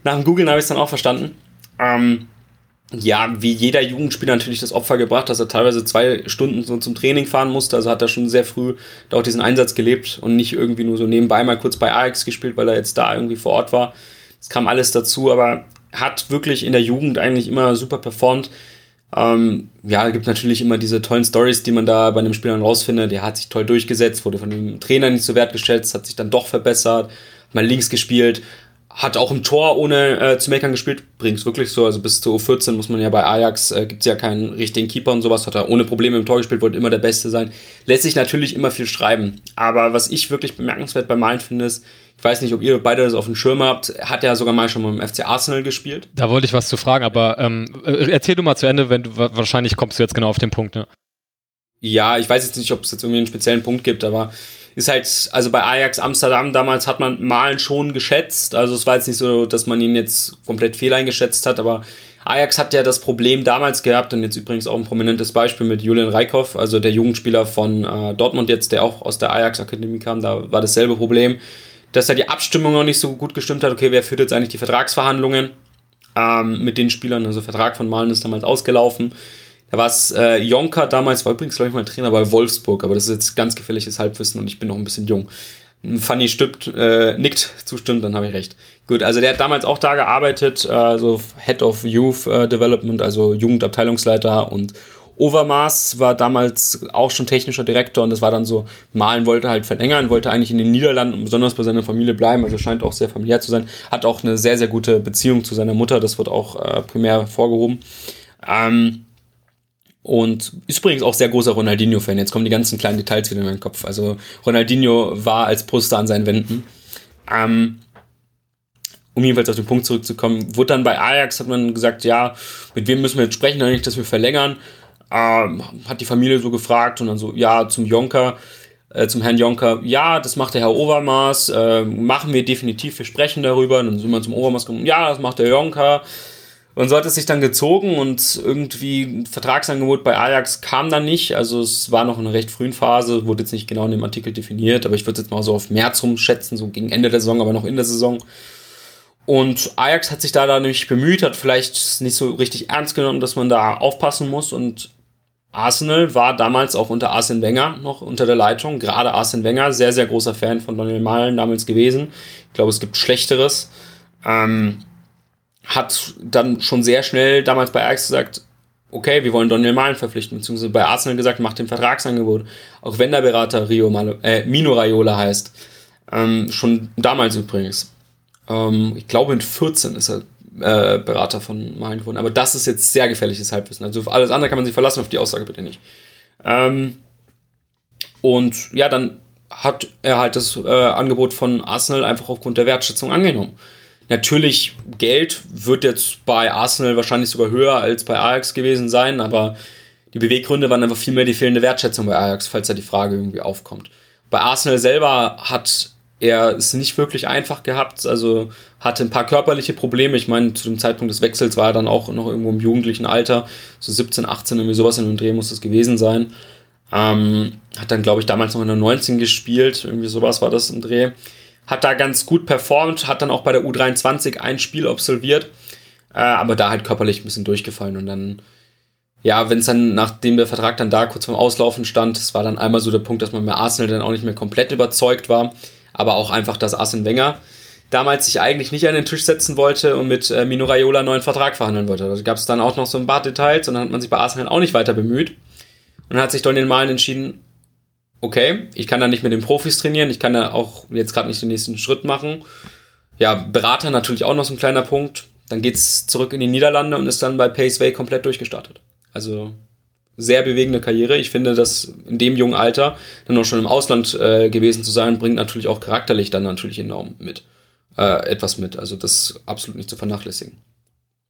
nach dem Googlen habe ich es dann auch verstanden. Ähm, ja, wie jeder Jugendspieler natürlich das Opfer gebracht, dass er teilweise zwei Stunden so zum Training fahren musste. Also hat er schon sehr früh da auch diesen Einsatz gelebt und nicht irgendwie nur so nebenbei mal kurz bei Ajax gespielt, weil er jetzt da irgendwie vor Ort war. Es kam alles dazu, aber hat wirklich in der Jugend eigentlich immer super performt. Ähm, ja, gibt natürlich immer diese tollen Stories, die man da bei einem Spieler rausfindet. Der hat sich toll durchgesetzt, wurde von dem Trainer nicht so wertgeschätzt, hat sich dann doch verbessert, mal links gespielt, hat auch im Tor ohne äh, zu meckern gespielt. Bringt's wirklich so. Also bis zu U14 muss man ja bei Ajax, äh, gibt's ja keinen richtigen Keeper und sowas. Hat er ohne Probleme im Tor gespielt, wollte immer der Beste sein. Lässt sich natürlich immer viel schreiben. Aber was ich wirklich bemerkenswert bei Malen finde, ist, ich weiß nicht, ob ihr beide das auf dem Schirm habt, hat er sogar mal schon mal im FC Arsenal gespielt. Da wollte ich was zu fragen, aber ähm, äh, erzähl du mal zu Ende, wenn du wahrscheinlich kommst du jetzt genau auf den Punkt, ne? Ja, ich weiß jetzt nicht, ob es jetzt irgendwie einen speziellen Punkt gibt, aber ist halt, also bei Ajax Amsterdam damals hat man Malen schon geschätzt. Also es war jetzt nicht so, dass man ihn jetzt komplett fehleingeschätzt hat, aber Ajax hat ja das Problem damals gehabt und jetzt übrigens auch ein prominentes Beispiel mit Julian Reikhoff, also der Jugendspieler von äh, Dortmund jetzt, der auch aus der Ajax-Akademie kam, da war dasselbe Problem, dass da die Abstimmung noch nicht so gut gestimmt hat. Okay, wer führt jetzt eigentlich die Vertragsverhandlungen ähm, mit den Spielern? Also Vertrag von Malen ist damals ausgelaufen. Da war es äh, Jonka damals, war übrigens, glaube ich, mal Trainer bei Wolfsburg, aber das ist jetzt ganz gefährliches Halbwissen und ich bin noch ein bisschen jung. Fanny stimmt, äh, nickt, zustimmt, dann habe ich recht. Gut, also der hat damals auch da gearbeitet, äh, so Head of Youth äh, Development, also Jugendabteilungsleiter und Overmars war damals auch schon technischer Direktor und das war dann so, Malen wollte halt verlängern, wollte eigentlich in den Niederlanden besonders bei seiner Familie bleiben, also scheint auch sehr familiär zu sein, hat auch eine sehr, sehr gute Beziehung zu seiner Mutter, das wird auch äh, primär vorgehoben. Ähm, und ist übrigens auch sehr großer Ronaldinho-Fan. Jetzt kommen die ganzen kleinen Details wieder in meinen Kopf. Also Ronaldinho war als Poster an seinen Wänden. Ähm, um jedenfalls auf den Punkt zurückzukommen, wurde dann bei Ajax, hat man gesagt, ja, mit wem müssen wir jetzt sprechen, eigentlich, dass wir verlängern. Ähm, hat die Familie so gefragt und dann so, ja, zum Jonker, äh, zum Herrn Jonker, ja, das macht der Herr Overmaß, äh, machen wir definitiv, wir sprechen darüber. Und dann sind wir zum Overmaß gekommen, ja, das macht der Jonker. Und so hat es sich dann gezogen und irgendwie ein Vertragsangebot bei Ajax kam dann nicht. Also es war noch in einer recht frühen Phase, wurde jetzt nicht genau in dem Artikel definiert, aber ich würde jetzt mal so auf März rumschätzen, so gegen Ende der Saison, aber noch in der Saison. Und Ajax hat sich da dann nämlich bemüht, hat vielleicht nicht so richtig ernst genommen, dass man da aufpassen muss. Und Arsenal war damals auch unter Arsene Wenger noch unter der Leitung. Gerade Arsene Wenger, sehr, sehr großer Fan von Daniel Malen damals gewesen. Ich glaube, es gibt Schlechteres. Ähm, hat dann schon sehr schnell damals bei Ajax gesagt, okay, wir wollen Daniel Malen verpflichten, beziehungsweise bei Arsenal gesagt, macht den Vertragsangebot. Auch wenn der Berater Rio Malo, äh, Mino Raiola heißt. Ähm, schon damals übrigens. Ähm, ich glaube, in 14 ist er äh, Berater von Malen geworden. Aber das ist jetzt sehr gefährliches Halbwissen. Also auf alles andere kann man sich verlassen, auf die Aussage bitte nicht. Ähm, und ja, dann hat er halt das äh, Angebot von Arsenal einfach aufgrund der Wertschätzung angenommen. Natürlich, Geld wird jetzt bei Arsenal wahrscheinlich sogar höher als bei Ajax gewesen sein, aber die Beweggründe waren einfach viel mehr die fehlende Wertschätzung bei Ajax, falls da die Frage irgendwie aufkommt. Bei Arsenal selber hat er es nicht wirklich einfach gehabt, also hatte ein paar körperliche Probleme. Ich meine, zu dem Zeitpunkt des Wechsels war er dann auch noch irgendwo im jugendlichen Alter, so 17, 18, irgendwie sowas in dem Dreh muss es gewesen sein. Ähm, hat dann, glaube ich, damals noch in der 19 gespielt, irgendwie sowas war das im Dreh hat da ganz gut performt, hat dann auch bei der U23 ein Spiel absolviert, äh, aber da halt körperlich ein bisschen durchgefallen und dann, ja, wenn es dann, nachdem der Vertrag dann da kurz vorm Auslaufen stand, es war dann einmal so der Punkt, dass man bei Arsenal dann auch nicht mehr komplett überzeugt war, aber auch einfach, dass Arsene Wenger damals sich eigentlich nicht an den Tisch setzen wollte und mit äh, Mino Raiola einen neuen Vertrag verhandeln wollte. Da gab es dann auch noch so ein paar Details und dann hat man sich bei Arsenal auch nicht weiter bemüht und dann hat sich Daniel Malen entschieden, okay, ich kann da nicht mit den Profis trainieren, ich kann da auch jetzt gerade nicht den nächsten Schritt machen. Ja, Berater natürlich auch noch so ein kleiner Punkt. Dann geht's zurück in die Niederlande und ist dann bei Paceway komplett durchgestartet. Also sehr bewegende Karriere. Ich finde, dass in dem jungen Alter dann auch schon im Ausland äh, gewesen zu sein, bringt natürlich auch charakterlich dann natürlich enorm mit. Äh, etwas mit. Also das absolut nicht zu vernachlässigen.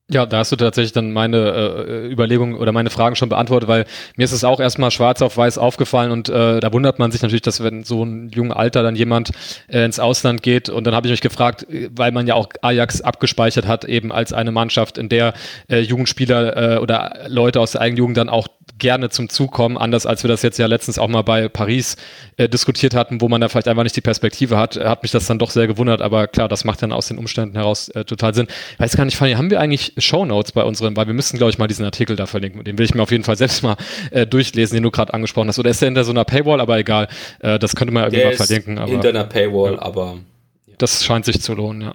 Ja, da hast du tatsächlich dann meine äh, Überlegungen oder meine Fragen schon beantwortet, weil mir ist es auch erstmal schwarz auf weiß aufgefallen und äh, da wundert man sich natürlich, dass wenn so ein jungen Alter dann jemand äh, ins Ausland geht und dann habe ich mich gefragt, weil man ja auch Ajax abgespeichert hat, eben als eine Mannschaft, in der äh, Jugendspieler äh, oder Leute aus der eigenen Jugend dann auch gerne zum Zug kommen, anders als wir das jetzt ja letztens auch mal bei Paris äh, diskutiert hatten, wo man da vielleicht einfach nicht die Perspektive hat, hat mich das dann doch sehr gewundert, aber klar, das macht dann aus den Umständen heraus äh, total Sinn. Weiß gar nicht, Fanny, haben wir eigentlich Shownotes bei unseren, weil wir müssen, glaube ich, mal diesen Artikel da verlinken, den will ich mir auf jeden Fall selbst mal äh, durchlesen, den du gerade angesprochen hast. Oder ist der hinter so einer Paywall, aber egal, äh, das könnte man irgendwie der mal verlinken. Aber, hinter einer Paywall, ja. aber... Ja. Das scheint sich zu lohnen, ja.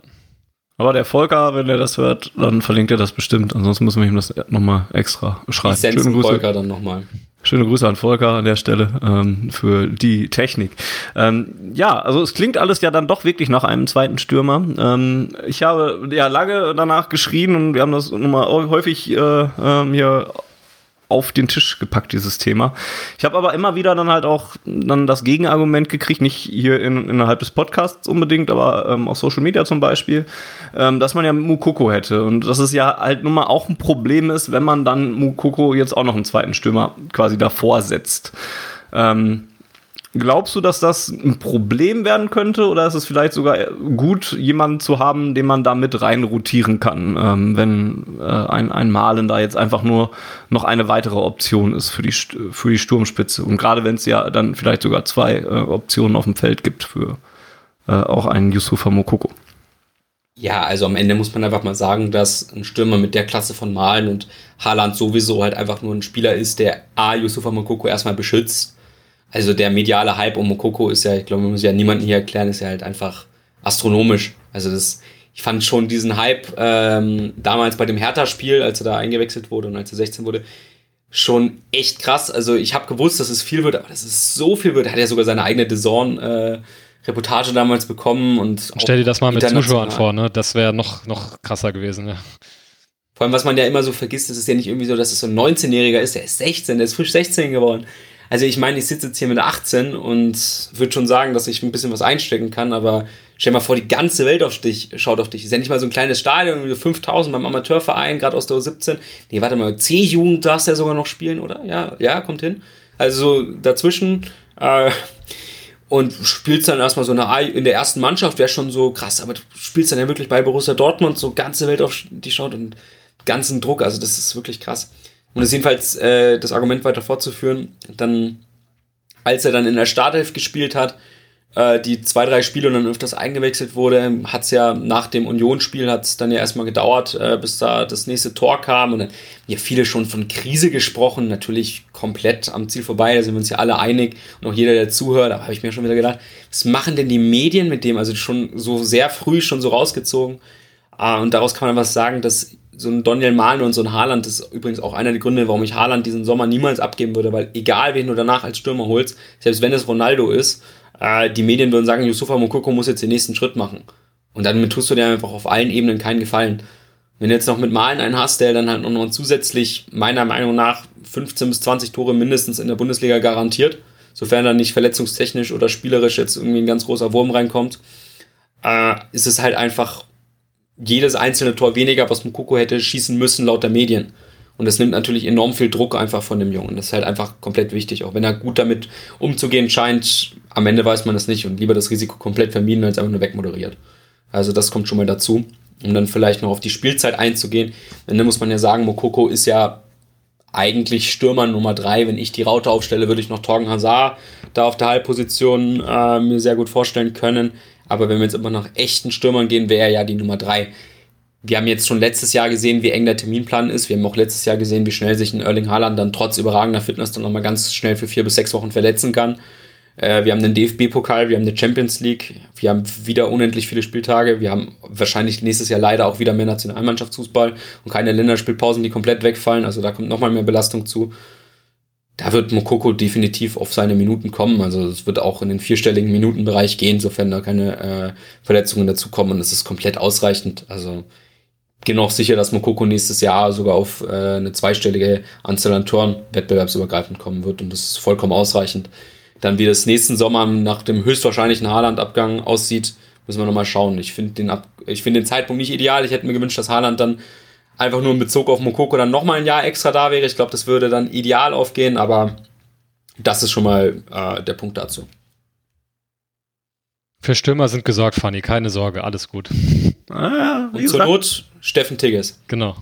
Aber der Volker, wenn er das hört, dann verlinkt er das bestimmt. Ansonsten müssen wir ihm das nochmal extra schreiben. Grüße. Volker dann nochmal. Schöne Grüße an Volker an der Stelle ähm, für die Technik. Ähm, ja, also es klingt alles ja dann doch wirklich nach einem zweiten Stürmer. Ähm, ich habe ja lange danach geschrien und wir haben das nochmal häufig äh, äh, hier auf den Tisch gepackt, dieses Thema. Ich habe aber immer wieder dann halt auch dann das Gegenargument gekriegt, nicht hier in, innerhalb des Podcasts unbedingt, aber ähm, auf Social Media zum Beispiel, ähm, dass man ja Mukoko hätte. Und dass es ja halt nun mal auch ein Problem ist, wenn man dann Mukoko jetzt auch noch einen zweiten Stürmer quasi davor setzt. Ähm, Glaubst du, dass das ein Problem werden könnte oder ist es vielleicht sogar gut, jemanden zu haben, den man da mit rein rotieren kann, ähm, wenn äh, ein, ein Malen da jetzt einfach nur noch eine weitere Option ist für die, für die Sturmspitze und gerade wenn es ja dann vielleicht sogar zwei äh, Optionen auf dem Feld gibt für äh, auch einen Yusufa Mokoko? Ja, also am Ende muss man einfach mal sagen, dass ein Stürmer mit der Klasse von Malen und Haaland sowieso halt einfach nur ein Spieler ist, der A, Yusufa Mokoko erstmal beschützt also der mediale Hype um Mokoko ist ja, ich glaube, man muss ja niemanden hier erklären, ist ja halt einfach astronomisch. Also das, ich fand schon diesen Hype ähm, damals bei dem Hertha-Spiel, als er da eingewechselt wurde und als er 16 wurde, schon echt krass. Also ich habe gewusst, dass es viel wird, aber dass es so viel wird. Er hat ja sogar seine eigene Design äh, Reportage damals bekommen und stell dir das mal mit Zuschauern vor, ne? Das wäre noch noch krasser gewesen. Ja. Vor allem, was man ja immer so vergisst, ist es ja nicht irgendwie so, dass es so ein 19-Jähriger ist, der ist 16, der ist frisch 16 geworden. Also ich meine, ich sitze jetzt hier mit 18 und würde schon sagen, dass ich ein bisschen was einstecken kann, aber stell mal vor, die ganze Welt auf dich, schaut auf dich. Ist ja nicht mal so ein kleines Stadion, 5000 beim Amateurverein, gerade aus der U17. Nee, warte mal, C-Jugend darfst du ja sogar noch spielen, oder? Ja, ja, kommt hin. Also dazwischen, äh, und spielst dann erstmal so eine in der ersten Mannschaft, wäre schon so krass, aber du spielst dann ja wirklich bei Borussia Dortmund, so ganze Welt auf dich schaut und ganzen Druck, also das ist wirklich krass. Um das jedenfalls äh, das Argument weiter fortzuführen, dann, als er dann in der Startelf gespielt hat, äh, die zwei, drei Spiele und dann öfters eingewechselt wurde, hat es ja nach dem Unionsspiel hat es dann ja erstmal gedauert, äh, bis da das nächste Tor kam. Und dann ja viele schon von Krise gesprochen, natürlich komplett am Ziel vorbei, da sind wir uns ja alle einig. Und auch jeder, der zuhört, da habe ich mir schon wieder gedacht, was machen denn die Medien mit dem, also schon so sehr früh schon so rausgezogen. Äh, und daraus kann man was sagen, dass so ein Daniel Mahlen und so ein Haaland ist übrigens auch einer der Gründe, warum ich Haaland diesen Sommer niemals abgeben würde, weil egal wen du danach als Stürmer holst, selbst wenn es Ronaldo ist, äh, die Medien würden sagen, Yusufa Mokoko muss jetzt den nächsten Schritt machen. Und dann tust du dir einfach auf allen Ebenen keinen Gefallen. Wenn du jetzt noch mit Malen einen hast, der dann halt noch zusätzlich meiner Meinung nach 15 bis 20 Tore mindestens in der Bundesliga garantiert, sofern da nicht verletzungstechnisch oder spielerisch jetzt irgendwie ein ganz großer Wurm reinkommt, äh, ist es halt einfach jedes einzelne Tor weniger, was Mukoko hätte schießen müssen laut der Medien. Und das nimmt natürlich enorm viel Druck einfach von dem Jungen. Das ist halt einfach komplett wichtig. Auch wenn er gut damit umzugehen scheint, am Ende weiß man das nicht und lieber das Risiko komplett vermieden, als einfach nur wegmoderiert. Also das kommt schon mal dazu. Um dann vielleicht noch auf die Spielzeit einzugehen. Am Ende muss man ja sagen, Mokoko ist ja eigentlich Stürmer Nummer drei. Wenn ich die Raute aufstelle, würde ich noch Torgen Hazard da auf der Halbposition äh, mir sehr gut vorstellen können. Aber wenn wir jetzt immer nach echten Stürmern gehen, wäre er ja die Nummer drei. Wir haben jetzt schon letztes Jahr gesehen, wie eng der Terminplan ist. Wir haben auch letztes Jahr gesehen, wie schnell sich ein Erling Haaland dann trotz überragender Fitness dann nochmal ganz schnell für vier bis sechs Wochen verletzen kann. Äh, wir haben den DFB-Pokal, wir haben eine Champions League, wir haben wieder unendlich viele Spieltage. Wir haben wahrscheinlich nächstes Jahr leider auch wieder mehr Nationalmannschaftsfußball und keine Länderspielpausen, die komplett wegfallen. Also da kommt nochmal mehr Belastung zu da wird Mokoko definitiv auf seine Minuten kommen. Also es wird auch in den vierstelligen Minutenbereich gehen, sofern da keine äh, Verletzungen dazukommen. Und es ist komplett ausreichend. Also bin auch sicher, dass Mokoko nächstes Jahr sogar auf äh, eine zweistellige Anzahl an Toren wettbewerbsübergreifend kommen wird. Und das ist vollkommen ausreichend. Dann wie das nächsten Sommer nach dem höchstwahrscheinlichen Haaland-Abgang aussieht, müssen wir nochmal schauen. Ich finde den, find den Zeitpunkt nicht ideal. Ich hätte mir gewünscht, dass Haaland dann einfach nur in Bezug auf Mokoko dann nochmal ein Jahr extra da wäre. Ich glaube, das würde dann ideal aufgehen, aber das ist schon mal äh, der Punkt dazu. Für Stürmer sind gesorgt, Fanny, keine Sorge, alles gut. Ah, Und zur Not Steffen Tigges. Genau.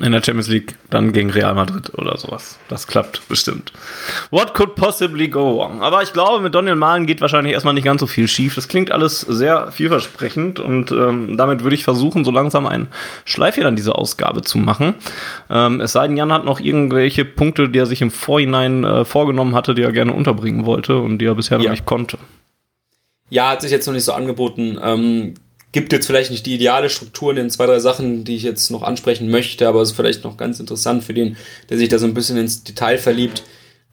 Ja, in der Champions League dann gegen Real Madrid oder sowas. Das klappt bestimmt. What could possibly go wrong? Aber ich glaube, mit Daniel Mahlen geht wahrscheinlich erstmal nicht ganz so viel schief. Das klingt alles sehr vielversprechend und ähm, damit würde ich versuchen, so langsam einen Schleifchen an diese Ausgabe zu machen. Ähm, es sei denn, Jan hat noch irgendwelche Punkte, die er sich im Vorhinein äh, vorgenommen hatte, die er gerne unterbringen wollte und die er bisher noch nicht konnte. Ja, hat sich jetzt noch nicht so angeboten. Ähm gibt jetzt vielleicht nicht die ideale Struktur in den zwei, drei Sachen, die ich jetzt noch ansprechen möchte, aber es ist vielleicht noch ganz interessant für den, der sich da so ein bisschen ins Detail verliebt.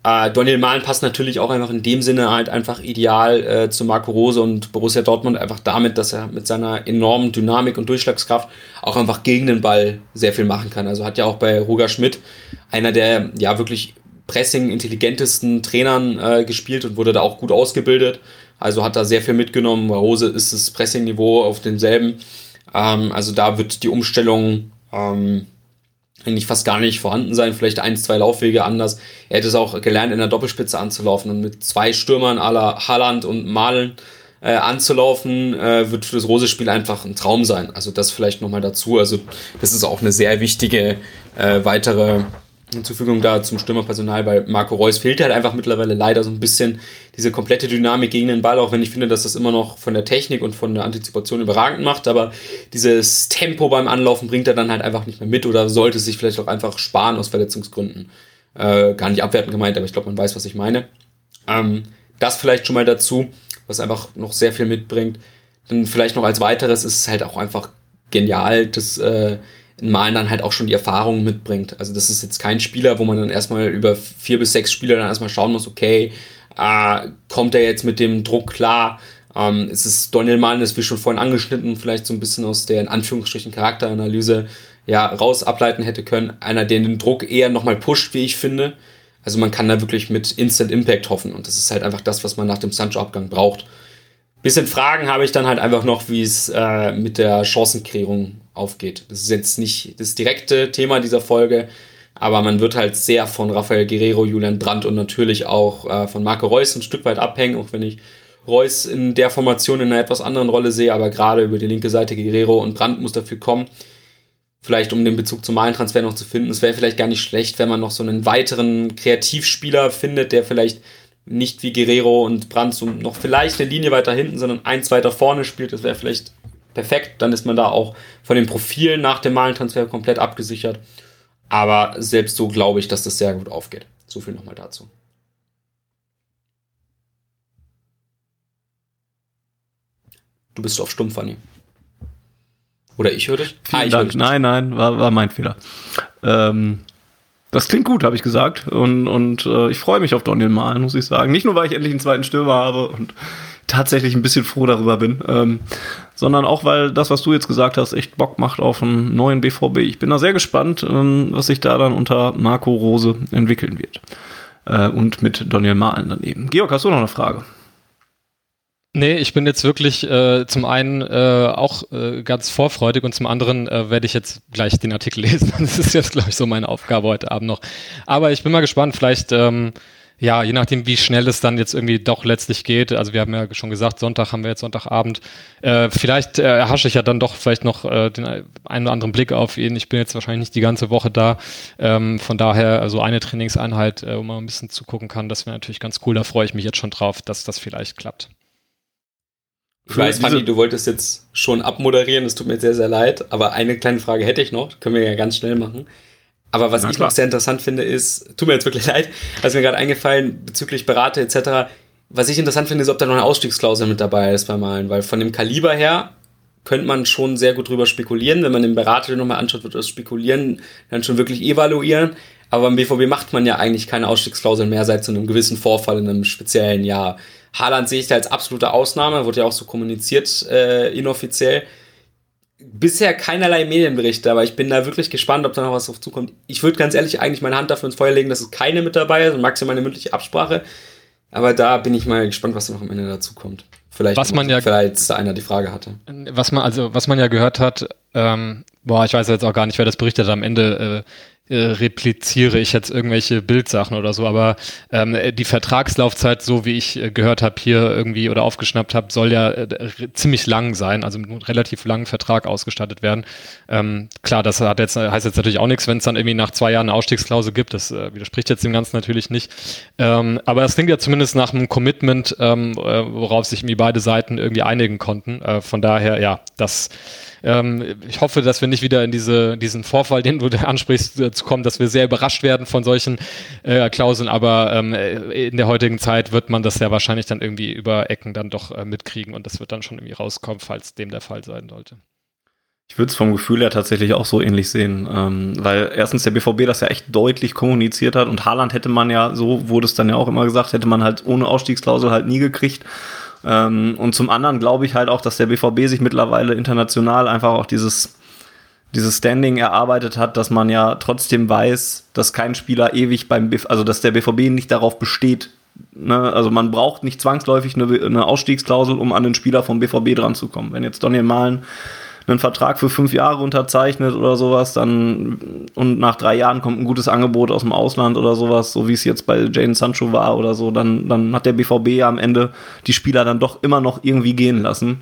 Äh, Daniel Mahlen passt natürlich auch einfach in dem Sinne halt einfach ideal äh, zu Marco Rose und Borussia Dortmund, einfach damit, dass er mit seiner enormen Dynamik und Durchschlagskraft auch einfach gegen den Ball sehr viel machen kann. Also hat ja auch bei Roger Schmidt einer der ja wirklich pressing intelligentesten Trainern äh, gespielt und wurde da auch gut ausgebildet. Also hat da sehr viel mitgenommen. Bei Rose ist das Pressing-Niveau auf demselben. Ähm, also da wird die Umstellung ähm, eigentlich fast gar nicht vorhanden sein. Vielleicht ein, zwei Laufwege anders. Er hätte es auch gelernt, in der Doppelspitze anzulaufen und mit zwei Stürmern aller Halland und Malen äh, anzulaufen, äh, wird für das Rose-Spiel einfach ein Traum sein. Also das vielleicht nochmal dazu. Also das ist auch eine sehr wichtige äh, weitere Hinzufügung da zum Stürmerpersonal, weil Marco Reus fehlt halt einfach mittlerweile leider so ein bisschen diese komplette Dynamik gegen den Ball, auch wenn ich finde, dass das immer noch von der Technik und von der Antizipation überragend macht, aber dieses Tempo beim Anlaufen bringt er dann halt einfach nicht mehr mit oder sollte sich vielleicht auch einfach sparen aus Verletzungsgründen. Äh, gar nicht abwertend gemeint, aber ich glaube, man weiß, was ich meine. Ähm, das vielleicht schon mal dazu, was einfach noch sehr viel mitbringt. Dann vielleicht noch als weiteres ist es halt auch einfach genial, dass äh, Malen dann halt auch schon die Erfahrung mitbringt. Also das ist jetzt kein Spieler, wo man dann erstmal über vier bis sechs Spieler dann erstmal schauen muss, okay, äh, kommt er jetzt mit dem Druck klar? Ähm, es ist Daniel Mahlen, das wir schon vorhin angeschnitten, vielleicht so ein bisschen aus der in Anführungsstrichen Charakteranalyse ja raus ableiten hätte können. Einer, der den Druck eher nochmal pusht, wie ich finde. Also man kann da wirklich mit Instant Impact hoffen und das ist halt einfach das, was man nach dem Sancho-Abgang braucht. Bisschen Fragen habe ich dann halt einfach noch, wie es äh, mit der Chancenkreierung aufgeht. Das ist jetzt nicht das direkte Thema dieser Folge, aber man wird halt sehr von Rafael Guerrero, Julian Brandt und natürlich auch äh, von Marco Reus ein Stück weit abhängen, auch wenn ich Reus in der Formation in einer etwas anderen Rolle sehe, aber gerade über die linke Seite Guerrero und Brandt muss dafür kommen. Vielleicht um den Bezug zum Malentransfer noch zu finden. Es wäre vielleicht gar nicht schlecht, wenn man noch so einen weiteren Kreativspieler findet, der vielleicht nicht wie Guerrero und Brandt so noch vielleicht eine Linie weiter hinten, sondern eins weiter vorne spielt. Das wäre vielleicht perfekt. Dann ist man da auch von den Profilen nach dem Malentransfer komplett abgesichert. Aber selbst so glaube ich, dass das sehr gut aufgeht. So viel nochmal dazu. Du bist auf stumm, Fanny. Oder ich höre dich? Ah, ich Dank. Nein, nein, war, war mein Fehler. Ähm, das klingt gut, habe ich gesagt. Und, und äh, ich freue mich auf Daniel Mahlen, muss ich sagen. Nicht nur, weil ich endlich einen zweiten Stürmer habe und tatsächlich ein bisschen froh darüber bin, ähm, sondern auch, weil das, was du jetzt gesagt hast, echt Bock macht auf einen neuen BVB. Ich bin da sehr gespannt, ähm, was sich da dann unter Marco Rose entwickeln wird. Äh, und mit Daniel Mahlen daneben. Georg, hast du noch eine Frage? Nee, ich bin jetzt wirklich äh, zum einen äh, auch äh, ganz vorfreudig und zum anderen äh, werde ich jetzt gleich den Artikel lesen. Das ist jetzt, glaube ich, so meine Aufgabe heute Abend noch. Aber ich bin mal gespannt, vielleicht, ähm, ja, je nachdem, wie schnell es dann jetzt irgendwie doch letztlich geht. Also wir haben ja schon gesagt, Sonntag haben wir jetzt Sonntagabend. Äh, vielleicht äh, erhasche ich ja dann doch vielleicht noch äh, den einen oder anderen Blick auf ihn. Ich bin jetzt wahrscheinlich nicht die ganze Woche da. Ähm, von daher, also eine Trainingseinheit, äh, wo man ein bisschen zugucken kann, das wäre natürlich ganz cool. Da freue ich mich jetzt schon drauf, dass das vielleicht klappt. Ich weiß, Fanny, du wolltest jetzt schon abmoderieren, es tut mir sehr, sehr leid, aber eine kleine Frage hätte ich noch, können wir ja ganz schnell machen. Aber was Na, ich klar. noch sehr interessant finde, ist, tut mir jetzt wirklich leid, was mir gerade eingefallen bezüglich Berater etc., was ich interessant finde, ist, ob da noch eine Ausstiegsklausel mit dabei ist beim Malen, weil von dem Kaliber her könnte man schon sehr gut drüber spekulieren. Wenn man den Berater nochmal anschaut, wird das Spekulieren dann schon wirklich evaluieren. Aber beim BVB macht man ja eigentlich keine Ausstiegsklausel mehr seit so einem gewissen Vorfall in einem speziellen Jahr. Haaland sehe ich da als absolute Ausnahme, wurde ja auch so kommuniziert, äh, inoffiziell. Bisher keinerlei Medienberichte, aber ich bin da wirklich gespannt, ob da noch was auf zukommt. Ich würde ganz ehrlich eigentlich meine Hand dafür ins Feuer legen, dass es keine mit dabei ist und maximal eine mündliche Absprache. Aber da bin ich mal gespannt, was da noch am Ende dazu kommt. Vielleicht, was man ja, vielleicht einer die Frage hatte. Was man, also, was man ja gehört hat, ähm, boah, ich weiß jetzt auch gar nicht, wer das berichtet hat, am Ende äh, äh, repliziere ich jetzt irgendwelche Bildsachen oder so, aber ähm, die Vertragslaufzeit, so wie ich äh, gehört habe hier irgendwie oder aufgeschnappt habe, soll ja äh, ziemlich lang sein, also mit einem relativ langen Vertrag ausgestattet werden. Ähm, klar, das hat jetzt, heißt jetzt natürlich auch nichts, wenn es dann irgendwie nach zwei Jahren eine Ausstiegsklausel gibt, das äh, widerspricht jetzt dem Ganzen natürlich nicht. Ähm, aber es klingt ja zumindest nach einem Commitment, ähm, äh, worauf sich irgendwie beide Seiten irgendwie einigen konnten. Äh, von daher, ja, das ähm, ich hoffe, dass wir nicht wieder in diese, diesen Vorfall, den du ansprichst, äh, zu kommen, dass wir sehr überrascht werden von solchen äh, Klauseln. Aber ähm, äh, in der heutigen Zeit wird man das ja wahrscheinlich dann irgendwie über Ecken dann doch äh, mitkriegen und das wird dann schon irgendwie rauskommen, falls dem der Fall sein sollte. Ich würde es vom Gefühl her tatsächlich auch so ähnlich sehen, ähm, weil erstens der BVB das ja echt deutlich kommuniziert hat und Haaland hätte man ja, so wurde es dann ja auch immer gesagt, hätte man halt ohne Ausstiegsklausel halt nie gekriegt. Ähm, und zum anderen glaube ich halt auch, dass der BVB sich mittlerweile international einfach auch dieses, dieses Standing erarbeitet hat, dass man ja trotzdem weiß, dass kein Spieler ewig beim BVB, also dass der BVB nicht darauf besteht, ne? also man braucht nicht zwangsläufig eine, eine Ausstiegsklausel, um an den Spieler vom BVB dran zu kommen. Wenn jetzt Daniel Malen einen Vertrag für fünf Jahre unterzeichnet oder sowas, dann und nach drei Jahren kommt ein gutes Angebot aus dem Ausland oder sowas, so wie es jetzt bei Jane Sancho war oder so, dann, dann hat der BVB ja am Ende die Spieler dann doch immer noch irgendwie gehen lassen.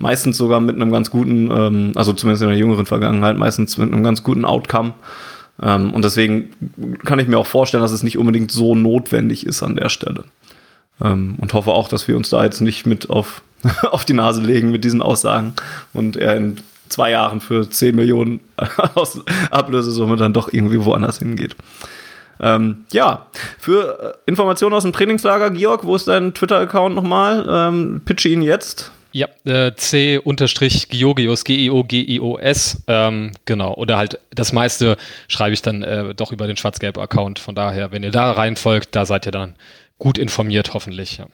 Meistens sogar mit einem ganz guten, ähm, also zumindest in der jüngeren Vergangenheit, meistens mit einem ganz guten Outcome. Ähm, und deswegen kann ich mir auch vorstellen, dass es nicht unbedingt so notwendig ist an der Stelle. Ähm, und hoffe auch, dass wir uns da jetzt nicht mit auf auf die Nase legen mit diesen Aussagen und er in zwei Jahren für 10 Millionen aus Ablösesumme dann doch irgendwie woanders hingeht. Ähm, ja, für äh, Informationen aus dem Trainingslager, Georg, wo ist dein Twitter-Account nochmal? Ähm, pitche ihn jetzt. Ja, äh, C-Georgios, G-E-O-G-I-O-S, ähm, genau. Oder halt das meiste schreibe ich dann äh, doch über den Schwarz-Gelb-Account. Von daher, wenn ihr da reinfolgt, da seid ihr dann gut informiert, hoffentlich. Ja.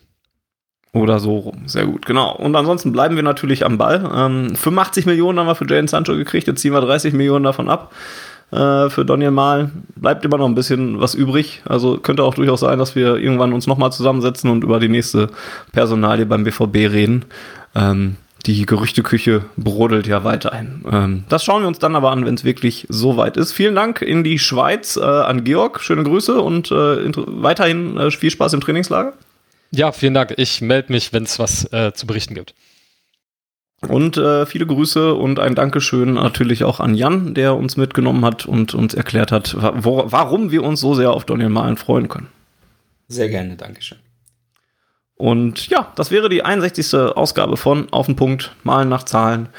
Oder so rum. Sehr gut, genau. Und ansonsten bleiben wir natürlich am Ball. Ähm, 85 Millionen haben wir für Jane Sancho gekriegt, jetzt ziehen wir 30 Millionen davon ab. Äh, für Daniel Mal bleibt immer noch ein bisschen was übrig. Also könnte auch durchaus sein, dass wir irgendwann uns nochmal zusammensetzen und über die nächste Personalie beim BVB reden. Ähm, die Gerüchteküche brodelt ja weiterhin. Ähm, das schauen wir uns dann aber an, wenn es wirklich so weit ist. Vielen Dank in die Schweiz äh, an Georg. Schöne Grüße und äh, weiterhin äh, viel Spaß im Trainingslager. Ja, vielen Dank. Ich melde mich, wenn es was äh, zu berichten gibt. Und äh, viele Grüße und ein Dankeschön natürlich auch an Jan, der uns mitgenommen hat und uns erklärt hat, wo, warum wir uns so sehr auf Daniel Malen freuen können. Sehr gerne, Dankeschön. Und ja, das wäre die 61. Ausgabe von Auf den Punkt, Malen nach Zahlen.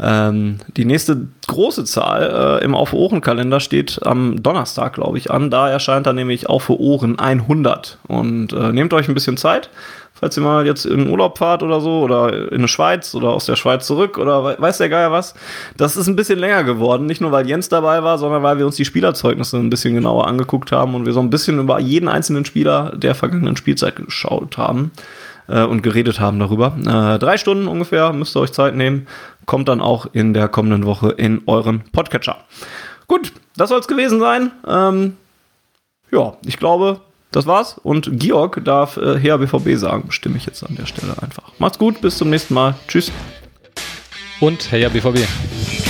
Ähm, die nächste große Zahl äh, im Auf Ohren Kalender steht am Donnerstag, glaube ich, an. Da erscheint dann nämlich Auf Ohren 100. Und äh, nehmt euch ein bisschen Zeit, falls ihr mal jetzt in Urlaub fahrt oder so oder in die Schweiz oder aus der Schweiz zurück oder weiß der Geier was. Das ist ein bisschen länger geworden. Nicht nur, weil Jens dabei war, sondern weil wir uns die Spielerzeugnisse ein bisschen genauer angeguckt haben und wir so ein bisschen über jeden einzelnen Spieler der vergangenen Spielzeit geschaut haben äh, und geredet haben darüber. Äh, drei Stunden ungefähr müsst ihr euch Zeit nehmen. Kommt dann auch in der kommenden Woche in euren Podcatcher. Gut, das soll es gewesen sein. Ähm, ja, ich glaube, das war's. Und Georg darf äh, Herr BVB sagen, bestimme ich jetzt an der Stelle einfach. Macht's gut, bis zum nächsten Mal. Tschüss. Und Herr BVB.